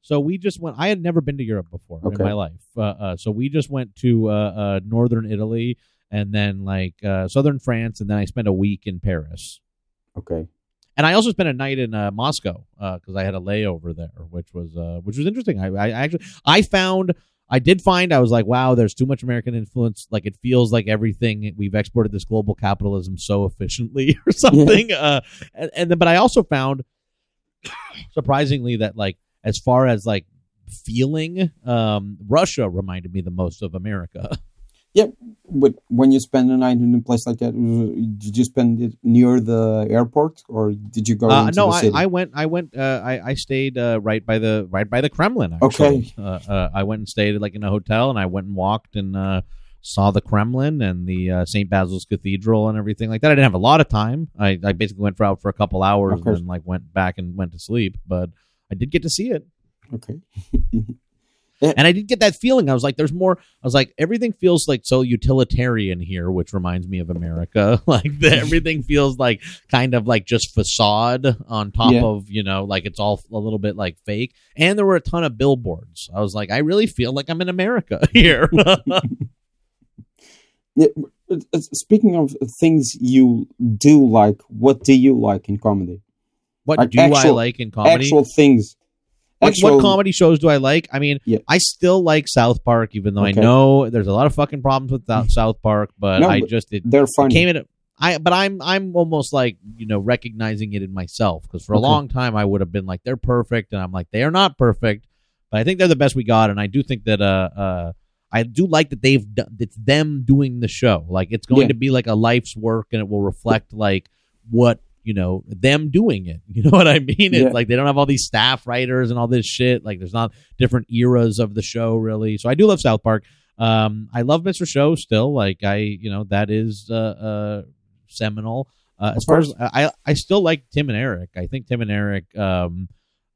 So we just went. I had never been to Europe before in my life. Uh, uh, so we just went to uh, uh, northern Italy and then like uh, southern France, and then I spent a week in Paris. Okay. And I also spent a night in uh, Moscow because I had a layover there, which was uh, which was interesting. I, I actually I found I did find I was like, wow, there's too much American influence. Like it feels like everything we've exported this global capitalism so efficiently or something. Uh, and, and then, but I also found surprisingly that like as far as like feeling, um, Russia reminded me the most of America. But when you spend a night in a place like that, uh, did you spend it near the airport or did you go Uh, into no, the I? I went. I went. Uh, I I stayed uh, right by the right by the Kremlin. Actually. Okay. Uh, uh, I went and stayed like in a hotel, and I went and walked and uh, saw the Kremlin and the uh, St. Basil's Cathedral and everything like that. I didn't have a lot of time. I, I basically went for out for a couple hours and then like went back and went to sleep. But I did get to see it. Okay. And I did get that feeling. I was like, there's more. I was like, everything feels like so utilitarian here, which reminds me of America. like the, everything feels like kind of like just facade on top Yeah. of, you know, like it's all a little bit like fake. And there were a ton of billboards. I was like, I really feel like I'm in America here. Yeah, uh, speaking of things you do like, what do you like in comedy? what Like do I like in comedy? Actual things. What, Actual, what comedy shows do I like? I mean, Yeah. I still like South Park, even though Okay. I know there's a lot of fucking problems with South- South Park, but No, I just it, They're it funny. came in. I but I'm I'm almost like you know recognizing it in myself because for a Okay. long time I would have been like they're perfect and I'm like they are not perfect, but I think they're the best we got and I do think that uh uh I do like that they've done it's them doing the show like it's going Yeah. to be like a life's work and it will reflect like what you know them doing it you know what I mean Yeah. like they don't have all these staff writers and all this shit like there's not different eras of the show really so I do love South Park um, I love Mr. Show still. Like I, you know, that is uh, uh, seminal. Uh, as far as I, I still like Tim and Eric. I think Tim and Eric. Um,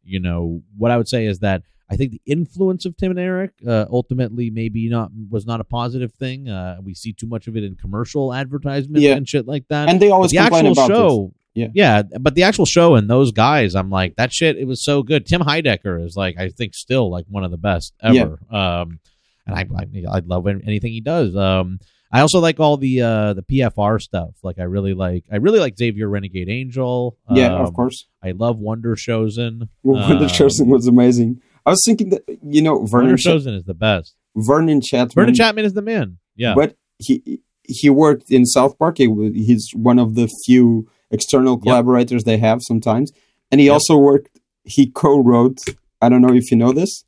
you know, what I would say is that I think the influence of Tim and Eric uh, ultimately maybe not was not a positive thing. Uh, we see too much of it in commercial advertisements Yeah. and shit like that. and they always the complain actual about show, Yeah. yeah, but the actual show and those guys, I'm like that shit. It was so good. Tim Heidecker is like I think still like one of the best ever. Um, and I I I love anything he does. Um, I also like all the uh the PFR stuff. Like I really like I really like Xavier Renegade Angel. this. Yeah, Um, of course. I love Wonder Showzen. Wonder um, Showzen was amazing. I was thinking that you know Vernon Wonder Ch- Showzen is the best. Vernon Chatman. Vernon Chatman is the man. Yeah. But he he worked in South Park. He, he's one of the few external collaborators they have sometimes, and he Yep. also worked. He co-wrote. I don't know if you know this.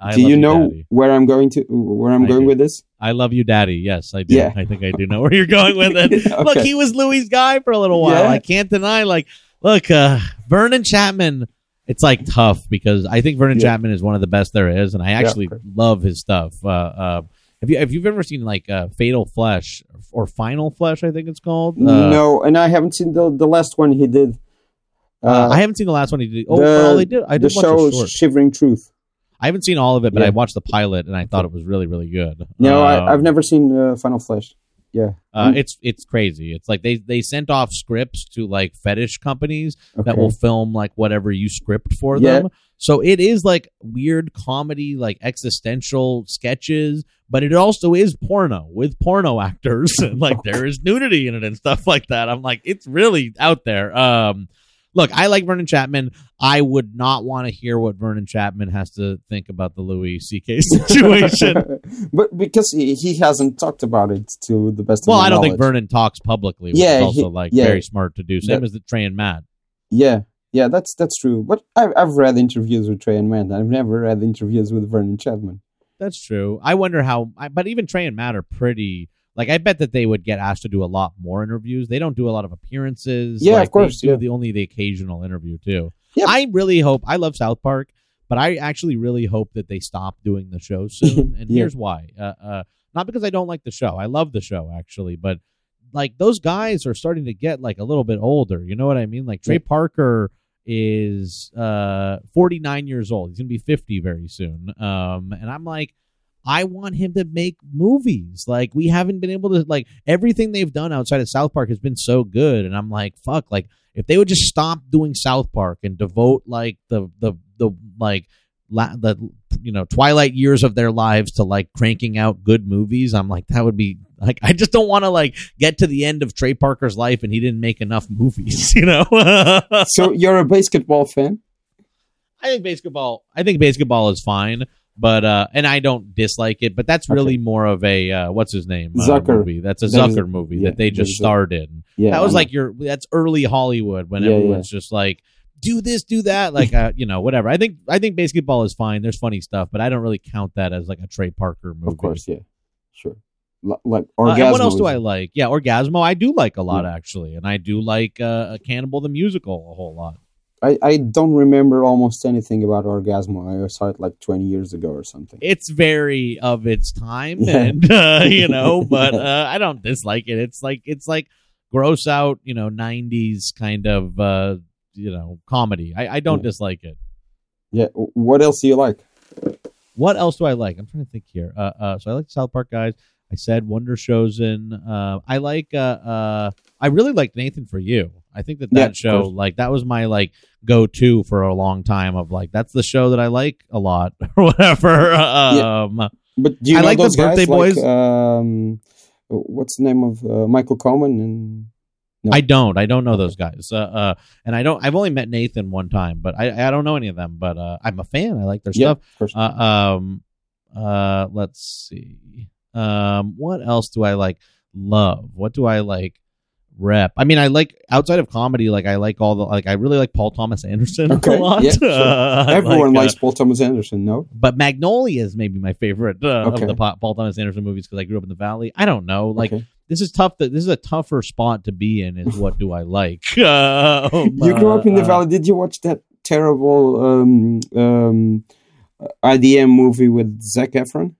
I do you know where I'm going to? Where I'm I going do. with this? I love you, Daddy. Yes, I do. Yeah. I think I do know where you're going with it. Look, he was Louis' guy for a little while. Yeah. I can't deny. Like, look, uh, Vernon Chatman. It's like tough because I think Vernon Yeah. Chatman is one of the best there is, and I actually okay. love his stuff. Uh, uh, have you have you ever seen like uh, Fatal Flesh or Final Flesh? I think it's called. Uh, no, and I haven't seen the the last one he did. uh, I haven't seen the last one he did. Oh, the- well, they did. I the did watch show. Shivering Truth. I haven't seen all of it, but Yeah. I watched the pilot and I thought it was really, really good. No, Um, I, I've never seen uh, Final Flesh. Yeah, Uh, Mm. it's it's crazy. It's like they they sent off scripts to like fetish companies okay. that will film like whatever you script for Yeah. them. So it is like weird comedy, like existential sketches, but it also is porno with porno actors. and like there is nudity in it and stuff like that. I'm like, it's really out there. Um, look, I like Vernon Chatman. I would not want to hear what Vernon Chatman has to think about the Louis C.K. situation. but because he, he hasn't talked about it to the best of well, I don't think. Vernon talks publicly, which Yeah, is also he- like yeah. very smart to do. Same That- as the Trey and Matt. Yeah, yeah, that's that's true. But I've I've read interviews with Trey and Matt. I've never read interviews with Vernon Chatman. That's true. I wonder how, but even Trey and Matt are pretty. Like, I bet that they would get asked to do a lot more interviews. They don't do a lot of appearances. Yeah, like, of course, They do yeah. the only the occasional interview too. Yeah. I really hope. I love South Park, but I actually really hope that they stop doing the show soon. And Yeah. here's why. Uh, uh, not because I don't like the show. I love the show actually, but like those guys are starting to get like a little bit older. You know what I mean? Like Trey. Parker is uh 49 years old. He's gonna be 50 very soon. Um, and I'm like, I want him to make movies. Like we haven't been able to like everything they've done outside of South Park has been so good, and I'm like, fuck, like if they would just stop doing South Park and devote like the the the like la- the you know twilight years of their lives to like cranking out good movies i'm like that would be like i just don't want to like get to the end of trey parker's life and he didn't make enough movies you know? So you're a basketball fan? i think basketball i think basketball is fine but uh and i don't dislike it but that's really Okay. more of a uh what's his name? Uh, movie. That's a That is- zucker movie yeah, that they just starred in. Yeah, that was like your that's early hollywood when Yeah, everyone's just like do this do that like uh, you know whatever i think i think basketball is fine there's funny stuff but i don't really count that as like a trey parker movie of course, yeah, sure. L- like Uh, Orgazmo. and what else do I like? Yeah, Orgazmo. I do like a lot Yeah. actually, and I do like uh, Cannibal the musical a whole lot. I, I don't remember almost anything about Orgazmo. I saw it like 20 years ago or something. It's very of its time, Yeah. and uh, you know, but uh, I don't dislike it. It's like it's like gross out, you know, '90s kind of uh, you know comedy. I, I don't Yeah. dislike it. Yeah. What else do you like? What else do I like? I'm trying to think here. Uh, uh, so I like South Park guys. I said Wonder Shows Showzen. Uh, I like. Uh, uh, I really like Nathan for You. I think that that of show, like, that was my like go to for a long time. Of like, that's the show that I like a lot, or whatever. Um, But do you I know like the? Birthday Boys. Like, um, what's the name of uh, Michael Coleman and No. I don't. I don't know those guys. Uh, uh, and I don't. I've only met Nathan one time, but I, I don't know any of them. But uh, I'm a fan. I like their yeah, stuff. course. Uh, um, uh, let's see. Um, what else do I like? Love. What do I like? Rep. I mean, I like outside of comedy. Like I like all the like. I really like Paul Thomas Anderson Okay, a lot. yeah, sure. Everyone like, uh, likes Paul Thomas Anderson. No. but Magnolia is maybe my favorite uh, Okay. of the Paul Thomas Anderson movies because I grew up in the Valley. I don't know. Like Okay. This is tough. That this is a tougher spot to be in. Is what do I like? Um, you grew up in the uh, valley. Did you watch that terrible um, um, IDM movie with Zac Efron?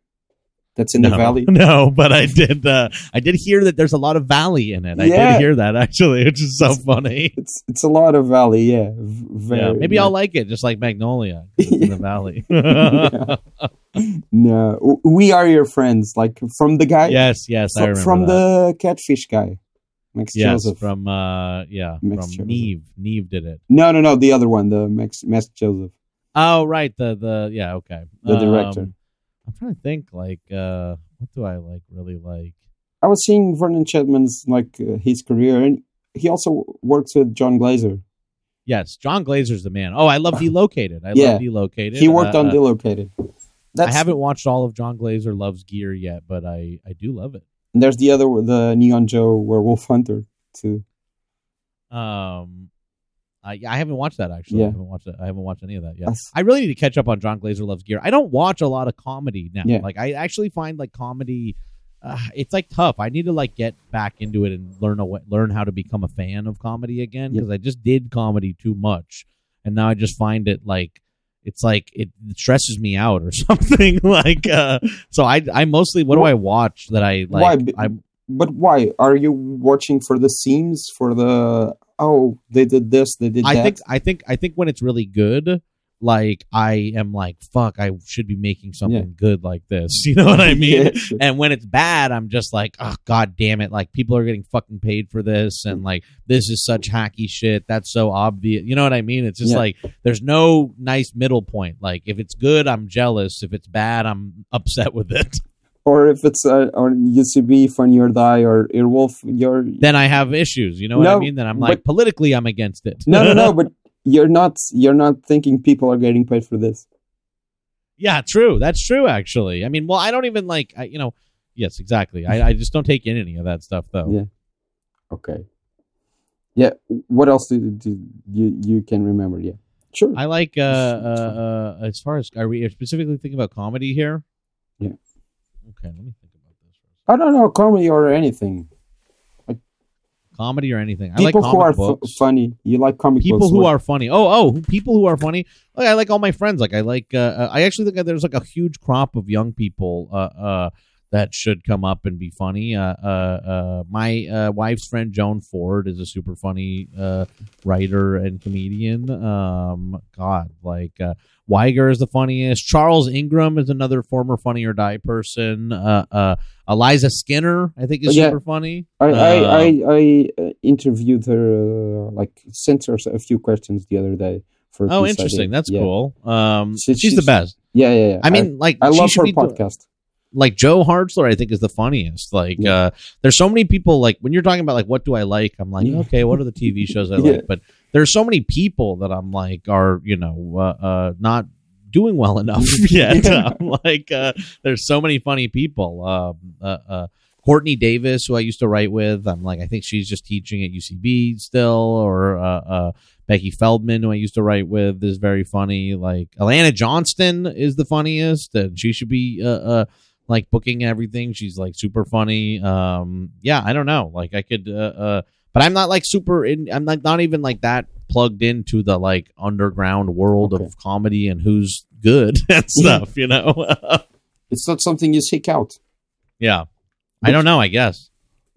That's in no, the valley. No, but I did. Uh, I did hear that there's a lot of valley in it. I Yeah. did hear that actually, which is so funny. It's it's a lot of valley. Yeah. Very, yeah, maybe I'll like it, just like Magnolia it's in the valley. No, we are your friends. Like from the guy. yes, yes, I remember from that. the catfish guy, Max yes Joseph. from uh yeah Max from Joseph. Nev. Nev did it. no, no, no, the other one, the Max Max Joseph. Oh right, the the yeah okay. The director. I'm trying to think like uh what do I like really like. I was seeing Vernon Chatman's like uh, his career, and he also works with Jon Glaser. Yes, Jon Glaser's the man. Oh, I love Delocated. I Yeah. love Delocated. He worked Uh, on uh, Delocated. That's, I haven't watched all of Jon Glaser Loves Gear yet, but I I do love it. and There's the other, the Neon Joe Werewolf Hunter too. Um, I I haven't watched that actually. I Yeah. haven't watched that. I haven't watched any of that yet. That's- I really need to catch up on Jon Glaser Loves Gear. I don't watch a lot of comedy now. Yeah. Like I actually find like comedy, uh, it's like tough. I need to like get back into it and learn a way, learn how to become a fan of comedy again because I just did comedy too much, and now I just find it like. It's like it stresses me out or something like uh so I I mostly what do I watch that I Why like be- I'm But why are you watching for the scenes? For the oh, they did this, they did I that. think I think I think when it's really good, like I am like, fuck, I should be making something Yeah. good like this. You know what I mean? Yeah, sure. And when it's bad, I'm just like, oh god damn it! Like people are getting fucking paid for this, and like this is such hacky shit. That's so obvious. You know what I mean? It's just Yeah. like there's no nice middle point. Like if it's good, I'm jealous. If it's bad, I'm upset with it. or if it's uh, on UCB, Funny or Die, or Earwolf, you're then I have issues. You know what I mean? Then I'm like but- politically, I'm against it. no, no, no. But you're not. You're not thinking people are getting paid for this. Yeah, true. That's true. Actually, I mean, well, I don't even like, I, you know, yes, exactly. I, I just don't take in any of that stuff though. Yeah. Okay. Yeah. What else do, do you you can remember? Yeah. Sure. I like, uh, uh, uh, as far as are we specifically thinking about comedy here? Okay, let me think about this. For a I don't know comedy or anything. second. Comedy or anything? I like People who are books. funny. You like comic people books. who are funny. Oh, oh, people who are funny. Like I like all my friends. Like I like. Uh, uh, I actually think there's like a huge crop of young people. Uh, uh, that should come up and be funny. Uh, uh, uh, my uh, wife's friend Joan Ford is a super funny uh, writer and comedian. Um, God, like uh, Weiger is the funniest. Charles Ingram is another former Funny or Die person. Uh, uh, Eliza Skinner, I think, is Yeah. super funny. I I Uh, I, I interviewed her uh, like sent her a few questions the other day for. Oh, interesting. That's yeah. cool. Um, She- she's the best. Yeah, yeah, yeah. I mean, like I, I love her be do- podcast. Like Joe Hartzler, I think is the funniest. Like, Yeah. uh, there's so many people. Like when you're talking about like what do I like, I'm like, Yeah. okay, what are the TV shows I Yeah. like? But there's so many people that I'm like are you know uh, uh, not doing well enough yet. I'm like, uh, there's so many funny people. Um, uh, uh, Courtney Davis, who I used to write with, I'm like, I think she's just teaching at UCB still, or uh, uh, Becky Feldman, who I used to write with, is very funny. Like Alana Johnston is the funniest, and she should be uh, uh, like booking everything. She's like super funny. Um, yeah, I don't know. Like I could, uh, uh, but I'm not like super. In, I'm like not even like that plugged into the like underground world Okay. of comedy and who's good and stuff. You know. It's not something you seek out, yeah. I don't know. I guess.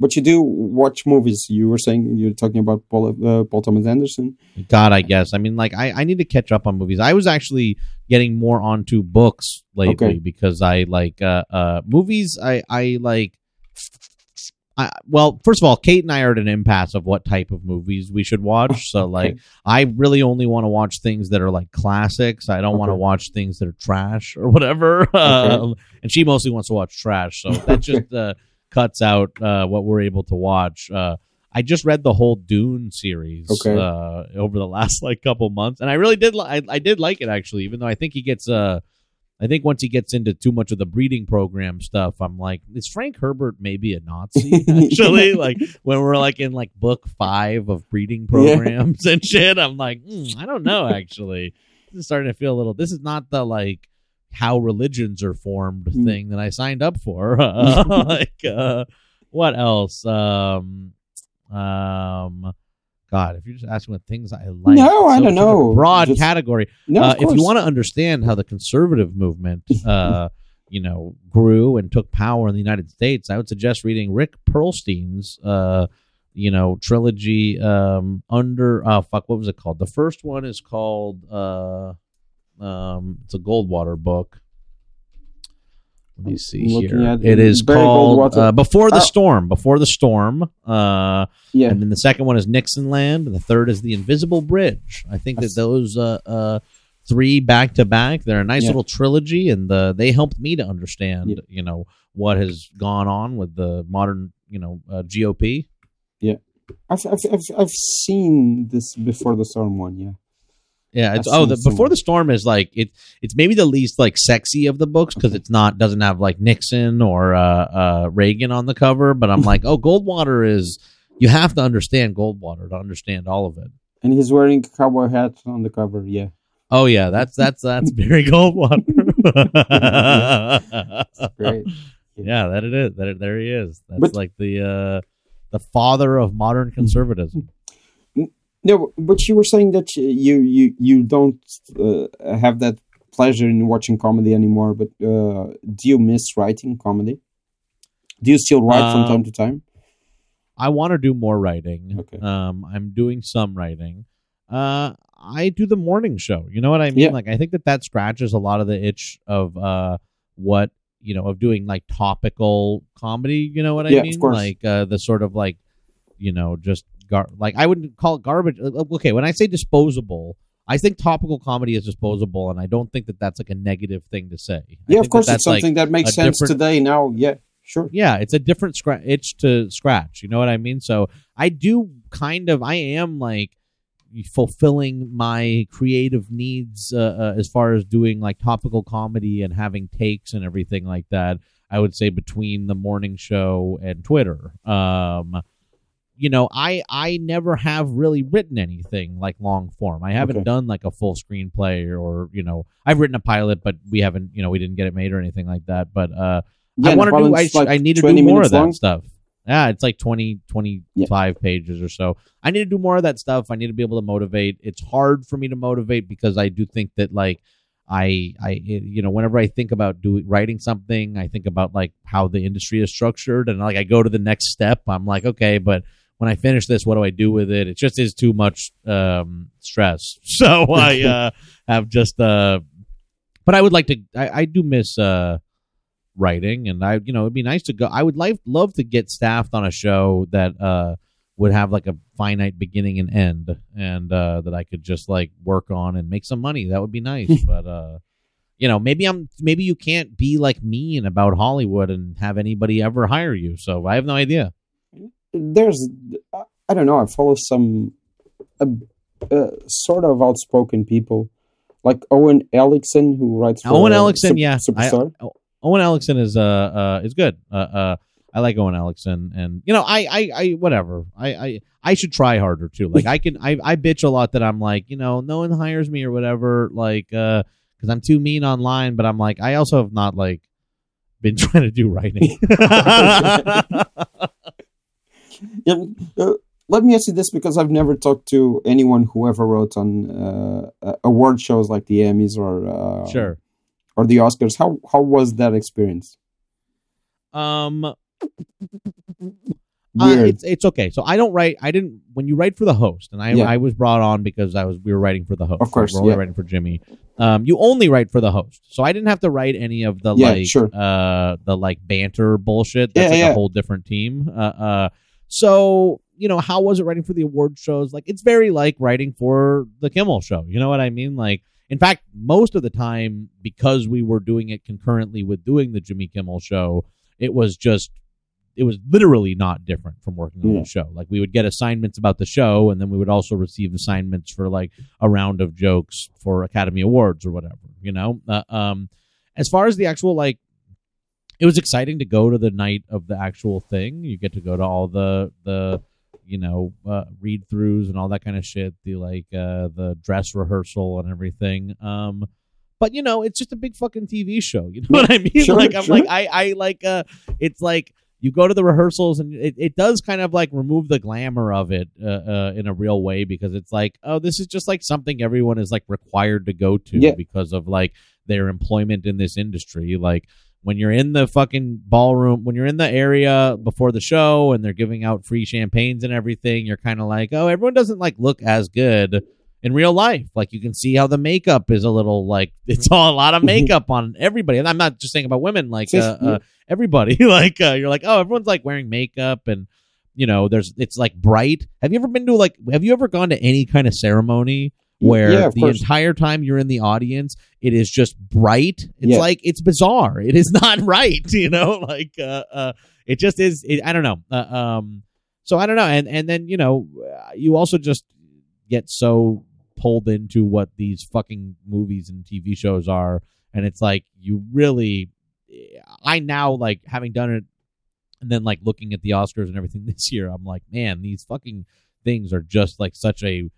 But you do watch movies. You were saying you're talking about Paul uh, Paul Thomas Anderson. God, I guess. I mean, like, I, I need to catch up on movies. I was actually getting more onto books lately Okay. because I like uh, uh, movies. I, I like. I, well, first of all, Kate and I are at an impasse of what type of movies we should watch. So, like, I really only want to watch things that are like classics. I don't want to watch things that are trash or whatever. Um, and she mostly wants to watch trash. So that's just uh, cuts out uh, what we're able to watch. Uh, I just read the whole Dune series Okay. uh, over the last like couple months, and I really did. Li- I, I did like it actually, even though I think he gets. Uh, I think once he gets into too much of the breeding program stuff, I'm like, is Frank Herbert maybe a Nazi? Actually, like when we're like in like book five of breeding programs and shit, I'm like, hmm, I don't know. Actually, this is starting to feel a little. This is not the like how religions are formed Mm. thing that I signed up for. like, uh, what else? Um, um, God, if you're just asking what things I like, No, I so- don't know. Broad Just- category. No, Uh, if you want to understand how the conservative movement, uh, you know, grew and took power in the United States, I would suggest reading Rick Perlstein's, uh, you know, trilogy. Um, under uh, fuck, what was it called? The first one is called. Uh, um, it's a Goldwater book. Let me see here. It is Barry called uh, Before the Oh. Storm. Before the Storm. Uh, yeah, and then the second one is Nixon Land, and the third is the Invisible Bridge. I think that those uh, uh, three back to back, they're a nice Yeah. little trilogy, and uh, they helped me to understand, Yeah. you know, what has gone on with the modern, you know, uh, GOP. I've, I've I've I've seen this before the storm one. Yeah, Yeah, it's oh, the Before the Storm is like it. It's maybe the least like sexy of the books because it's not doesn't have like Nixon or uh, uh, Reagan on the cover. But I'm like, oh, Goldwater is. You have to understand Goldwater to understand all of it. and he's wearing cowboy hat on the cover. Yeah, Oh yeah, that's that's that's Barry Goldwater. great. yeah, that it is. That it, there he is. That's But- like the uh, the father of modern conservatism. No, but you were saying that you you you don't uh, have that pleasure in watching comedy anymore. But uh, do you miss writing comedy? Do you still write from Um, time to time? I want to do more writing. Okay. Um, I'm doing some writing. Uh, I do the morning show. You know what I mean? Yeah. Like I think that that scratches a lot of the itch of uh what you know of doing like topical comedy. You know what I Yeah, of mean? course. Like uh, the sort of like you know just gar- like I wouldn't call it garbage. uh, Okay, when I say disposable. I think topical comedy is disposable, and I don't think that that's like a negative thing to say. I Yeah, of that course, it's that's, like, something that makes sense today. Now, yeah, sure. yeah, it's a different scra- itch to scratch. You know what I mean? So I do kind of, I am like fulfilling my creative needs uh, uh, as far as doing like topical comedy and having takes and everything like that. I would say between the morning show and Twitter. Um, you know, I I never have really written anything like long form. I haven't Okay. done like a full screenplay or you know, I've written a pilot, but we haven't, you know, we didn't get it made or anything like that. But uh, I Yeah, want to do. I, like I need to do more of that long. stuff. Yeah, it's like 20, 25 pages or so. I need to do more of that stuff. I need to be able to motivate. It's hard for me to motivate because I do think that like I I you know whenever I think about doing writing something, I think about like how the industry is structured and like I go to the next step. I'm like, okay, but when I finish this, what do I do with it? It just is too much um stress. So I uh have just uh but I would like to I, I do miss uh writing and I you know it'd be nice to go I would like love to get staffed on a show that uh would have like a finite beginning and end and uh that I could just like work on and make some money that would be nice but uh you know maybe I'm maybe you can't be like mean about Hollywood and have anybody ever hire you so I have no idea There's, I- don't know. I follow some uh, uh, sort of outspoken people, like Owen Ellickson, who writes. For, Owen Ellickson Sup- yeah I, Superstar. Owen Ellickson is uh uh is good uh uh I like Owen Ellickson and you know I I, I whatever I, I I should try harder too like I can I I bitch a lot that I'm like you know no one hires me or whatever like uh because I'm too mean online but I'm like I also have not like been trying to do writing uh, let me ask you this because I've never talked to anyone who ever wrote on uh, uh, award shows like the Emmys or uh, Sure. or the Oscars. How how was that experience? Um, uh, Weird. it's it's okay. So I don't write. I didn't when you write for the host, and I Yeah. I was brought on because I was we were writing for the host. Of course, we're only yeah. writing for Jimmy. Um, you only write for the host, so I didn't have to write any of the Yeah, like sure. uh the like banter bullshit. That's Yeah, like yeah. a whole different team. Uh, uh, so you know how was it writing for the award shows? Like it's very like writing for the Kimmel show. You know what I mean? Like. In fact, most of the time, because we were doing it concurrently with doing the Jimmy Kimmel show, it was just it was literally not different from working on Yeah. the show. Like we would get assignments about the show, and then we would also receive assignments for like a round of jokes for Academy Awards or whatever. You know, uh, um, as far as the actual like, it was exciting to go to the night of the actual thing. You get to go to all the the you know uh, read throughs and all that kind of shit. The like uh, the dress rehearsal and everything. Um, but you know, it's just a big fucking TV show. You know what I mean? Sure, like I'm sure. like I I like uh, it's like you go to the rehearsals and it, it does kind of like remove the glamour of it uh, uh, in a real way because it's like oh this is just like something everyone is like required to go to Yeah. because of like their employment in this industry like when you're in the fucking ballroom when you're in the area before the show and they're giving out free champagnes and everything you're kind of like oh everyone doesn't like look as good in real life. Like you can see how the makeup is a little like it's all a lot of makeup on everybody. And i'm not just saying about women like uh, uh, everybody. Like uh, you're like oh everyone's like wearing makeup and you know there's it's like bright. Have you ever been to like have you ever gone to any kind of ceremony where Yeah, the course. entire time you're in the audience it is just bright. It's Yeah. like it's bizarre. It is not right you know? Like uh, uh it just is it, i don't know. Uh, um so i don't know. And and then you know you also just get so pulled into what these fucking movies and tv shows are. And it's like you really i now like having done it and then like looking at the oscars and everything this year i'm like man these fucking things are just like such a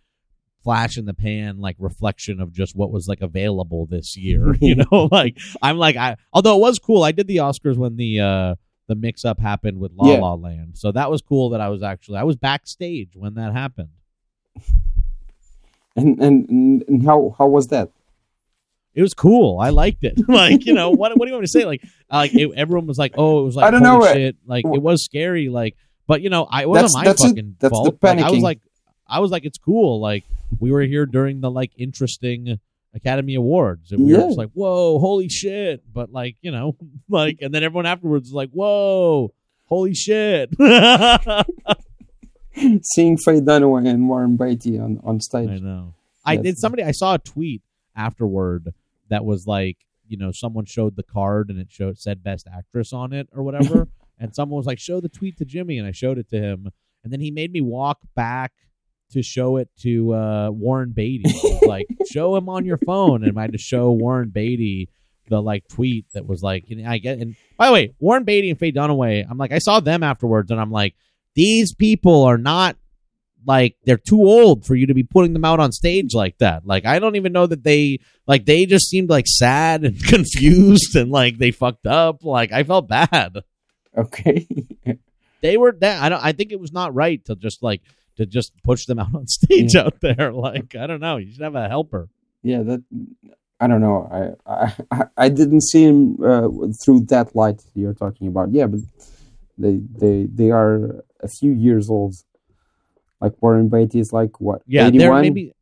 flash in the pan like reflection of just what was like available this year you know? Like i'm like i although it was cool i did the oscars when the uh the mix up happened with la Yeah. la land. So that was cool that i was actually i was backstage when that happened. And and and- how how was that? it was cool. I liked it. Like you know what what do you want me to say? Like like it, everyone was like oh it was like I don't know, shit. Like it was scary like but you know i it wasn't That's- my that's it. fucking That's the fault. Like, i was like i was like it's cool. Like we were here during the like interesting academy awards and we were just like whoa holy shit. But like you know like and then everyone afterwards was like whoa holy shit. Seeing Faye Dunaway and Warren Beatty on on stage. I know. I did somebody i saw a tweet afterward that was like you know someone showed the card and it showed said best actress on it or whatever. And someone was like show the tweet to jimmy. And i showed it to him. And then he made me walk back to show it to uh, warren beatty like show him on your phone and i had to show warren beatty the like tweet that was like and i get and by the way warren beatty and faye dunaway i'm like i saw them afterwards and i'm like these people are not like they're too old for you to be putting them out on stage like that. Like I don't even know that they like they just seemed like sad and confused and like they fucked up. Like I felt bad. Okay. They were that I don't I think it was not right to just like to just push them out on stage out there. Like I don't know. You should have a helper. yeah, that I don't know. I I I didn't see him uh, through that light you're talking about. Yeah, but they they they are a few years old. Like Warren Beatty is like what? Yeah, 81? there maybe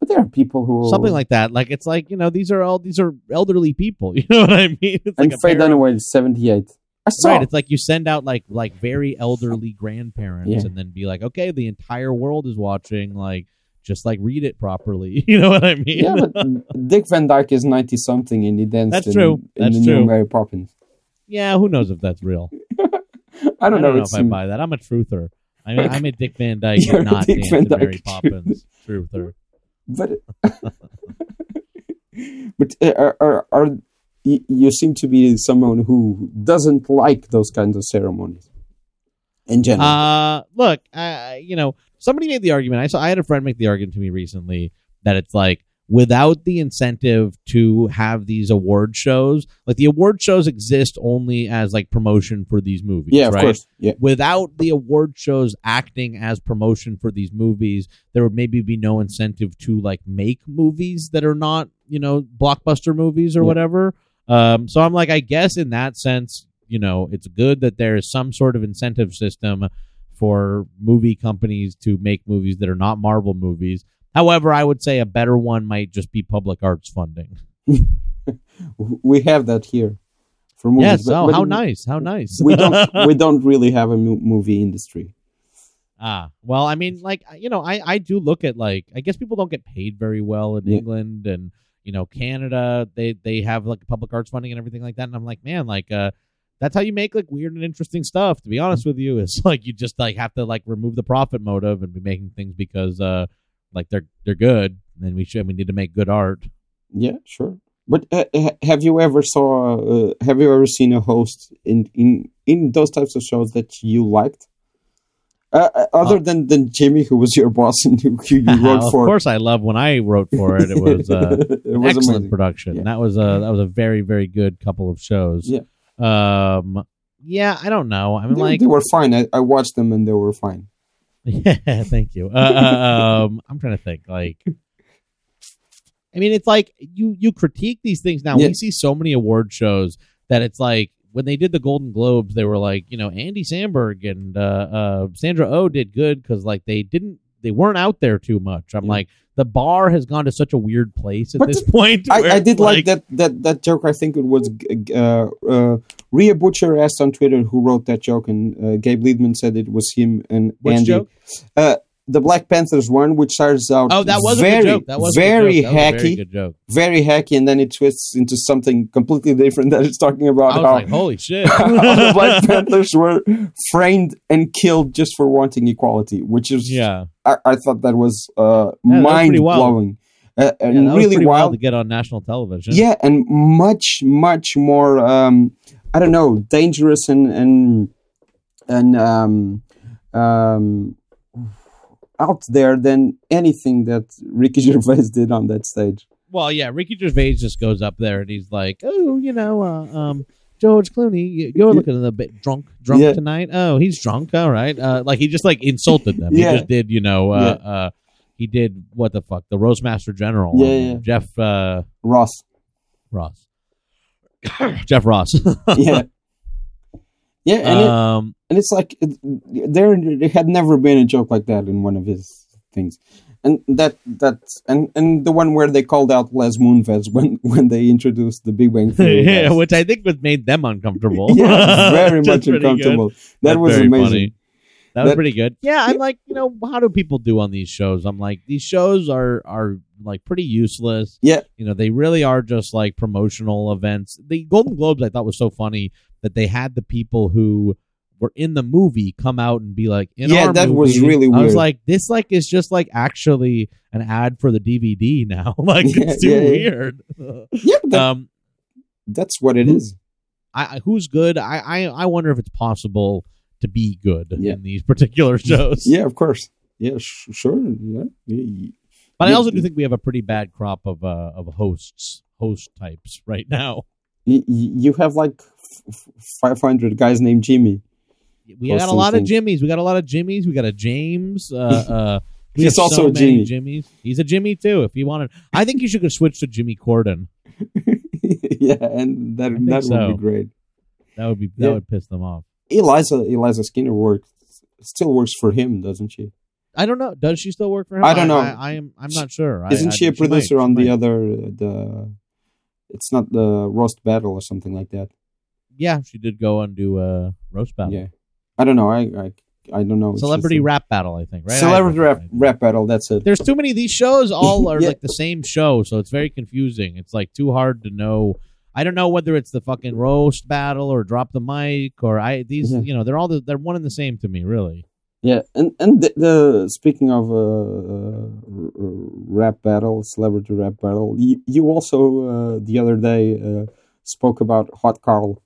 But there are people who something like that. Like it's like you know these are all these are elderly people. You know what I mean? It's and like Faye Dunaway is seventy eight. I. Right, it's like you send out like like very elderly grandparents Yeah. and then be like, okay, the entire world is watching. Like, just like read it properly. You know what I mean? yeah, but Dick Van Dyke is ninety something and he danced That's in, true. in That's the true. new Mary Poppins. Yeah, who knows if that's real? I don't, know. if it's I buy that. I'm a truther. I'm a, I'm a Dick Van Dyke, You're not Dick Van to Mary Poppins truther. but but uh, are, are you, seem to be someone who doesn't like those kinds of ceremonies in general. Uh, look, I, you know, somebody made the argument. I saw I had a friend make the argument to me recently that it's like, without the incentive to have these award shows. Like the award shows exist only as like promotion for these movies. Yeah, of course. Yeah. Without the award shows acting as promotion for these movies, there would maybe be no incentive to like make movies that are not, you know, blockbuster movies or Yeah. whatever. Um, so I'm like, I guess in that sense, you know, it's good that there is some sort of incentive system for movie companies to make movies that are not Marvel movies. However, I would say a better one might just be public arts funding. We have that here for movies. yes. but- Oh, but how nice! How nice. we don't we don't really have a mo- movie industry. Ah, well, I mean, like you know, I I do look at like I guess people don't get paid very well in Yeah. England and you know Canada. They they have like public arts funding and everything like that, and I'm like, man, like uh, that's how you make like weird and interesting stuff. To be honest with you, it's like you just like have to like remove the profit motive and be making things because uh like they're they're good, and we should we need to make good art. Yeah, sure. But uh, have you ever saw? Uh, have you ever seen a host in in in those types of shows that you liked? Uh, uh, other Uh, than than Jimmy, who was your boss and who, who you wrote of for. Of course, I love when I wrote for it. It was uh, it an was excellent amazing. production. Yeah. That was a that was a very very good couple of shows. Yeah. Um. Yeah, I don't know. I mean, They, like, they were fine. I, I watched them and they were fine. yeah. Thank you. Uh, um, I'm trying to think. Like, I mean, it's like you you critique these things now. Yeah. We see so many award shows that it's like when they did the Golden Globes, they were like, you know, Andy Samberg and uh, uh, Sandra Oh did good because like they didn't they weren't out there too much. I'm Yeah. like, the bar has gone to such a weird place at But this point. I, I did like, that, that that joke. I think it was uh, uh, Rhea Butcher asked on Twitter who wrote that joke, and uh, Gabe Liedman said it was him and Which Andy. joke? Uh, the Black Panthers one, which starts out Oh, that was very, a joke. That was very joke. That was hacky, very very hacky, and then it twists into something completely different. That is talking about I was how, like, holy shit. the Black Panthers were framed and killed just for wanting equality, which is yeah. I, I thought that was uh, that was mind pretty wild. blowing uh, and Yeah, that really wild wild. to get on national television. Yeah, and much much more. Um, I don't know, dangerous and and and um, um, out there than anything that Ricky Gervais did on that stage. Well, yeah, Ricky Gervais just goes up there and he's like, "Oh, you know, uh, um, George Clooney, you- you're looking a bit drunk, drunk Yeah. tonight. Oh, he's drunk. All right. Uh, like he just like insulted them. Yeah. He just did, you know, uh, uh, he did what the fuck, the Roastmaster General, Yeah, yeah. Jeff uh, Ross, Ross, Jeff Ross. yeah, yeah, and it, um, and it's like it, there there had never been a joke like that in one of his things. And that that and and the one where they called out Les Moonves when when they introduced the Big Bang Theory. yeah, guys. which I think was made them uncomfortable. yeah, very much pretty good. uncomfortable. That That's was amazing. funny. That was That- pretty good. Yeah, I'm like, you know, how do people do on these shows? I'm like, these shows are are like pretty useless. Yeah. You know, they really are just like promotional events. The Golden Globes I thought was so funny that they had the people who were in the movie come out and be like, in Yeah, our that was movie- really I was like, this like is just like actually an ad for the DVD now. like Yeah, it's too yeah, weird. Yeah, that, um that's what it is. I, I who's good? I, I I wonder if it's possible to be good Yeah. in these particular shows. Yeah, of course. Yeah, sh- sure. Yeah. yeah. But I also do think we have a pretty bad crop of uh, of hosts, host types right now. You have like 500 guys named Jimmy. We got a lot of. Jimmys. We got a lot of Jimmys. We got a James. Uh, uh, He's also so a Jimmy. Jimmys. He's a Jimmy too. If you wanted, I think you should switch to Jimmy Corden. yeah, and that that would so. be great. That would be that Yeah. would piss them off. Eliza Eliza Skinner works still works for him, doesn't she? I don't know. Does she still work for him? I don't know. I, I, am. I'm not sure. Isn't I- she a might. producer on the might. other the? It's not the roast battle or something like that. Yeah, she did go and do a roast battle. Yeah, I don't know. I I, I don't know. It's Celebrity rap battle, I think. Right. Celebrity rap, rap battle. That's it. there's too many these shows all are Yeah. like the same show so it's very confusing it's like too hard to know i don't know whether it's the fucking roast battle or drop the mic or i these Yeah. you know they're all the, they're one and the same to me really Yeah, and and the, the speaking of uh, uh, rap battle, celebrity rap battle, you, you also uh, the other day uh, spoke about Hot Karl.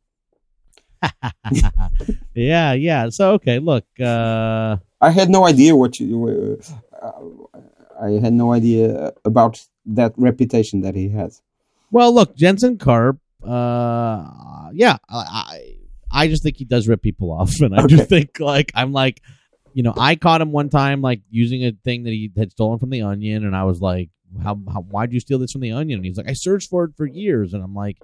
yeah yeah so okay look uh I had no idea what you. Uh, I had no idea about that reputation that he has. Well, look, Jensen Karp. Uh, yeah, I I just think he does rip people off, and I Okay. just think like I'm like, you know, I caught him one time like using a thing that he had stolen from the Onion, and I was like, how, how why'd you steal this from the Onion? And he's like, I searched for it for years, and I'm like,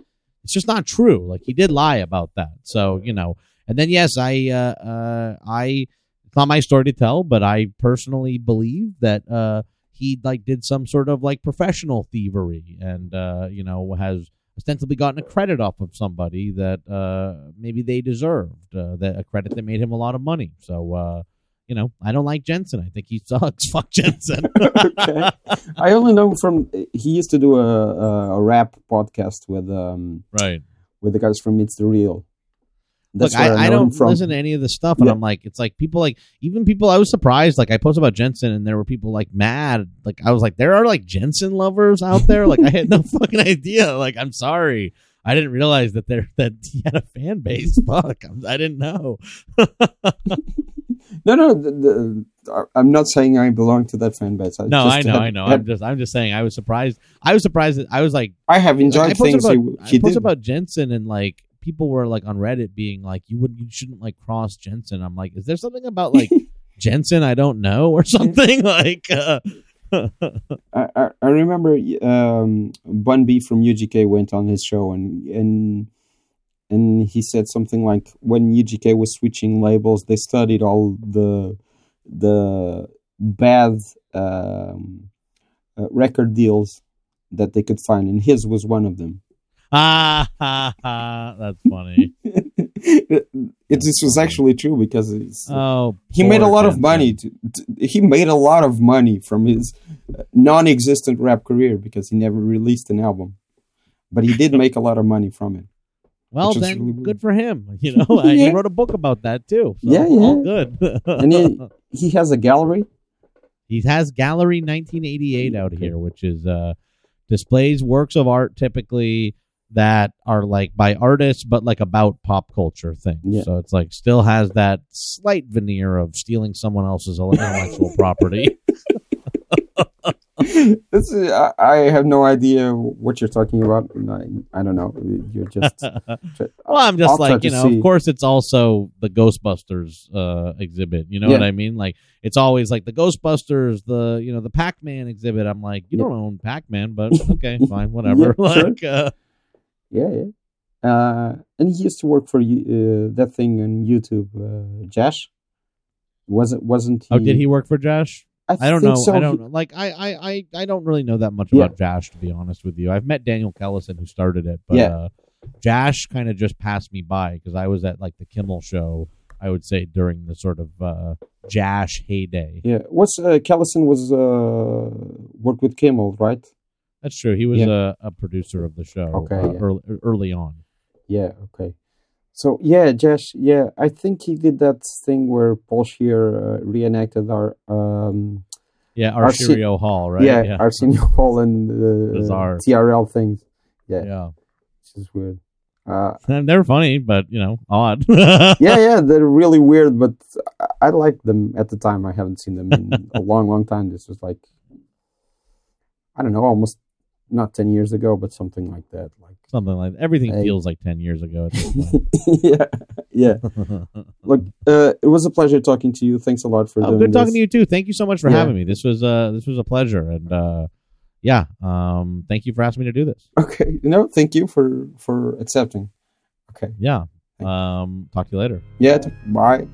it's just not true. Like he did lie about that, so you know. And then yes, I uh, uh I it's not my story to tell, but I personally believe that uh he like did some sort of like professional thievery and uh you know has ostensibly gotten a credit off of somebody that uh maybe they deserved uh, that a credit that made him a lot of money so uh you know i don't like jensen i think he sucks fuck jensen okay. I only know from he used to do a a, a rap podcast with um right with the guys from It's the Real. Look, where I, I him don't from. listen to any of the stuff, and Yeah. I'm like, it's like people like even people. I was surprised. Like I posted about Jensen, and there were people like mad. Like I was like, there are like Jensen lovers out there. Like I had no fucking idea. Like I'm sorry, I didn't realize that there that he had a fan base. Fuck, I didn't know. No, no, the, the, I'm not saying I belong to that fan base. I No, just I know, have- I know. have- I'm just, I'm just saying. I was surprised. I was surprised that I was like, I have enjoyed posted things about, I posted did. about Jensen, and like people were like on Reddit being like, you would, you shouldn't like cross Jensen. I'm like, is there something about like Jensen I don't know or something like? Uh, I, I, I remember um, Bun B from UGK went on his show and and and he said something like when UGK was switching labels, they studied all the the bad um, uh, record deals that they could find, and his was one of them. ah, ha, ha, that's funny. it, this was actually true because it's, Oh, he made a lot of money. To, to, he made a lot of money from his uh, non-existent rap career because he never released an album, but he did make a lot of money from it. Well, which then really good for him. You know, and he wrote a book about that too. So Yeah, all yeah. good. And he he has a gallery. He has Gallery 1988 out here, which is uh displays works of art typically that are like by artists, but like about pop culture things. Yeah. So it's like still has that slight veneer of stealing someone else's intellectual property. This is, I, I have no idea what you're talking about. I, I don't know. You're just. Well, I'm just I'll like, you know, see. of course it's also the Ghostbusters uh exhibit. You know Yeah. what I mean? Like it's always like the Ghostbusters, the you know, the Pac-Man exhibit. I'm like, you Yeah. don't own Pac-Man, but okay, fine, whatever. Yeah, sure. uh Yeah, yeah. Uh, and he used to work for uh, that thing on YouTube, uh, JASH. Wasn't wasn't he? Oh, did he work for JASH? I don't know. So. I don't know. Like I, I, I, I don't really know that much Yeah. about JASH to be honest with you. I've met Daniel Kellison who started it, but Yeah. uh, JASH kind of just passed me by because I was at like the Kimmel show. I would say during the sort of uh, JASH heyday. Yeah, what's uh, Kellison was uh, worked with Kimmel, right? That's true. He was Yeah. a, a producer of the show Okay, uh, yeah. early, early on. Yeah, okay. So yeah, JASH. Yeah, I think he did that thing where Paul Scheer uh, reenacted our um, Yeah, Arse- Arsenio Hall, right? yeah, yeah. Arsenio Hall and uh, Bizarre. TRL things. Yeah, yeah. which is weird. Uh, And They're funny, but you know, odd. yeah, yeah, they're really weird, but I, I liked them at the time. I haven't seen them in a long, long time. This was like, I don't know, almost not ten years ago, but something like that. Like, Something like everything Hey. feels like ten years ago at this point. yeah, yeah. Look, uh, it was a pleasure talking to you. Thanks a lot for Oh, doing good talking this. to you too. Thank you so much for Yeah. having me. This was uh this was a pleasure, and uh, yeah, um, thank you for asking me to do this. Okay, no, thank you for for accepting. Okay, Yeah, Thank um, talk to you later. yeah, t- bye.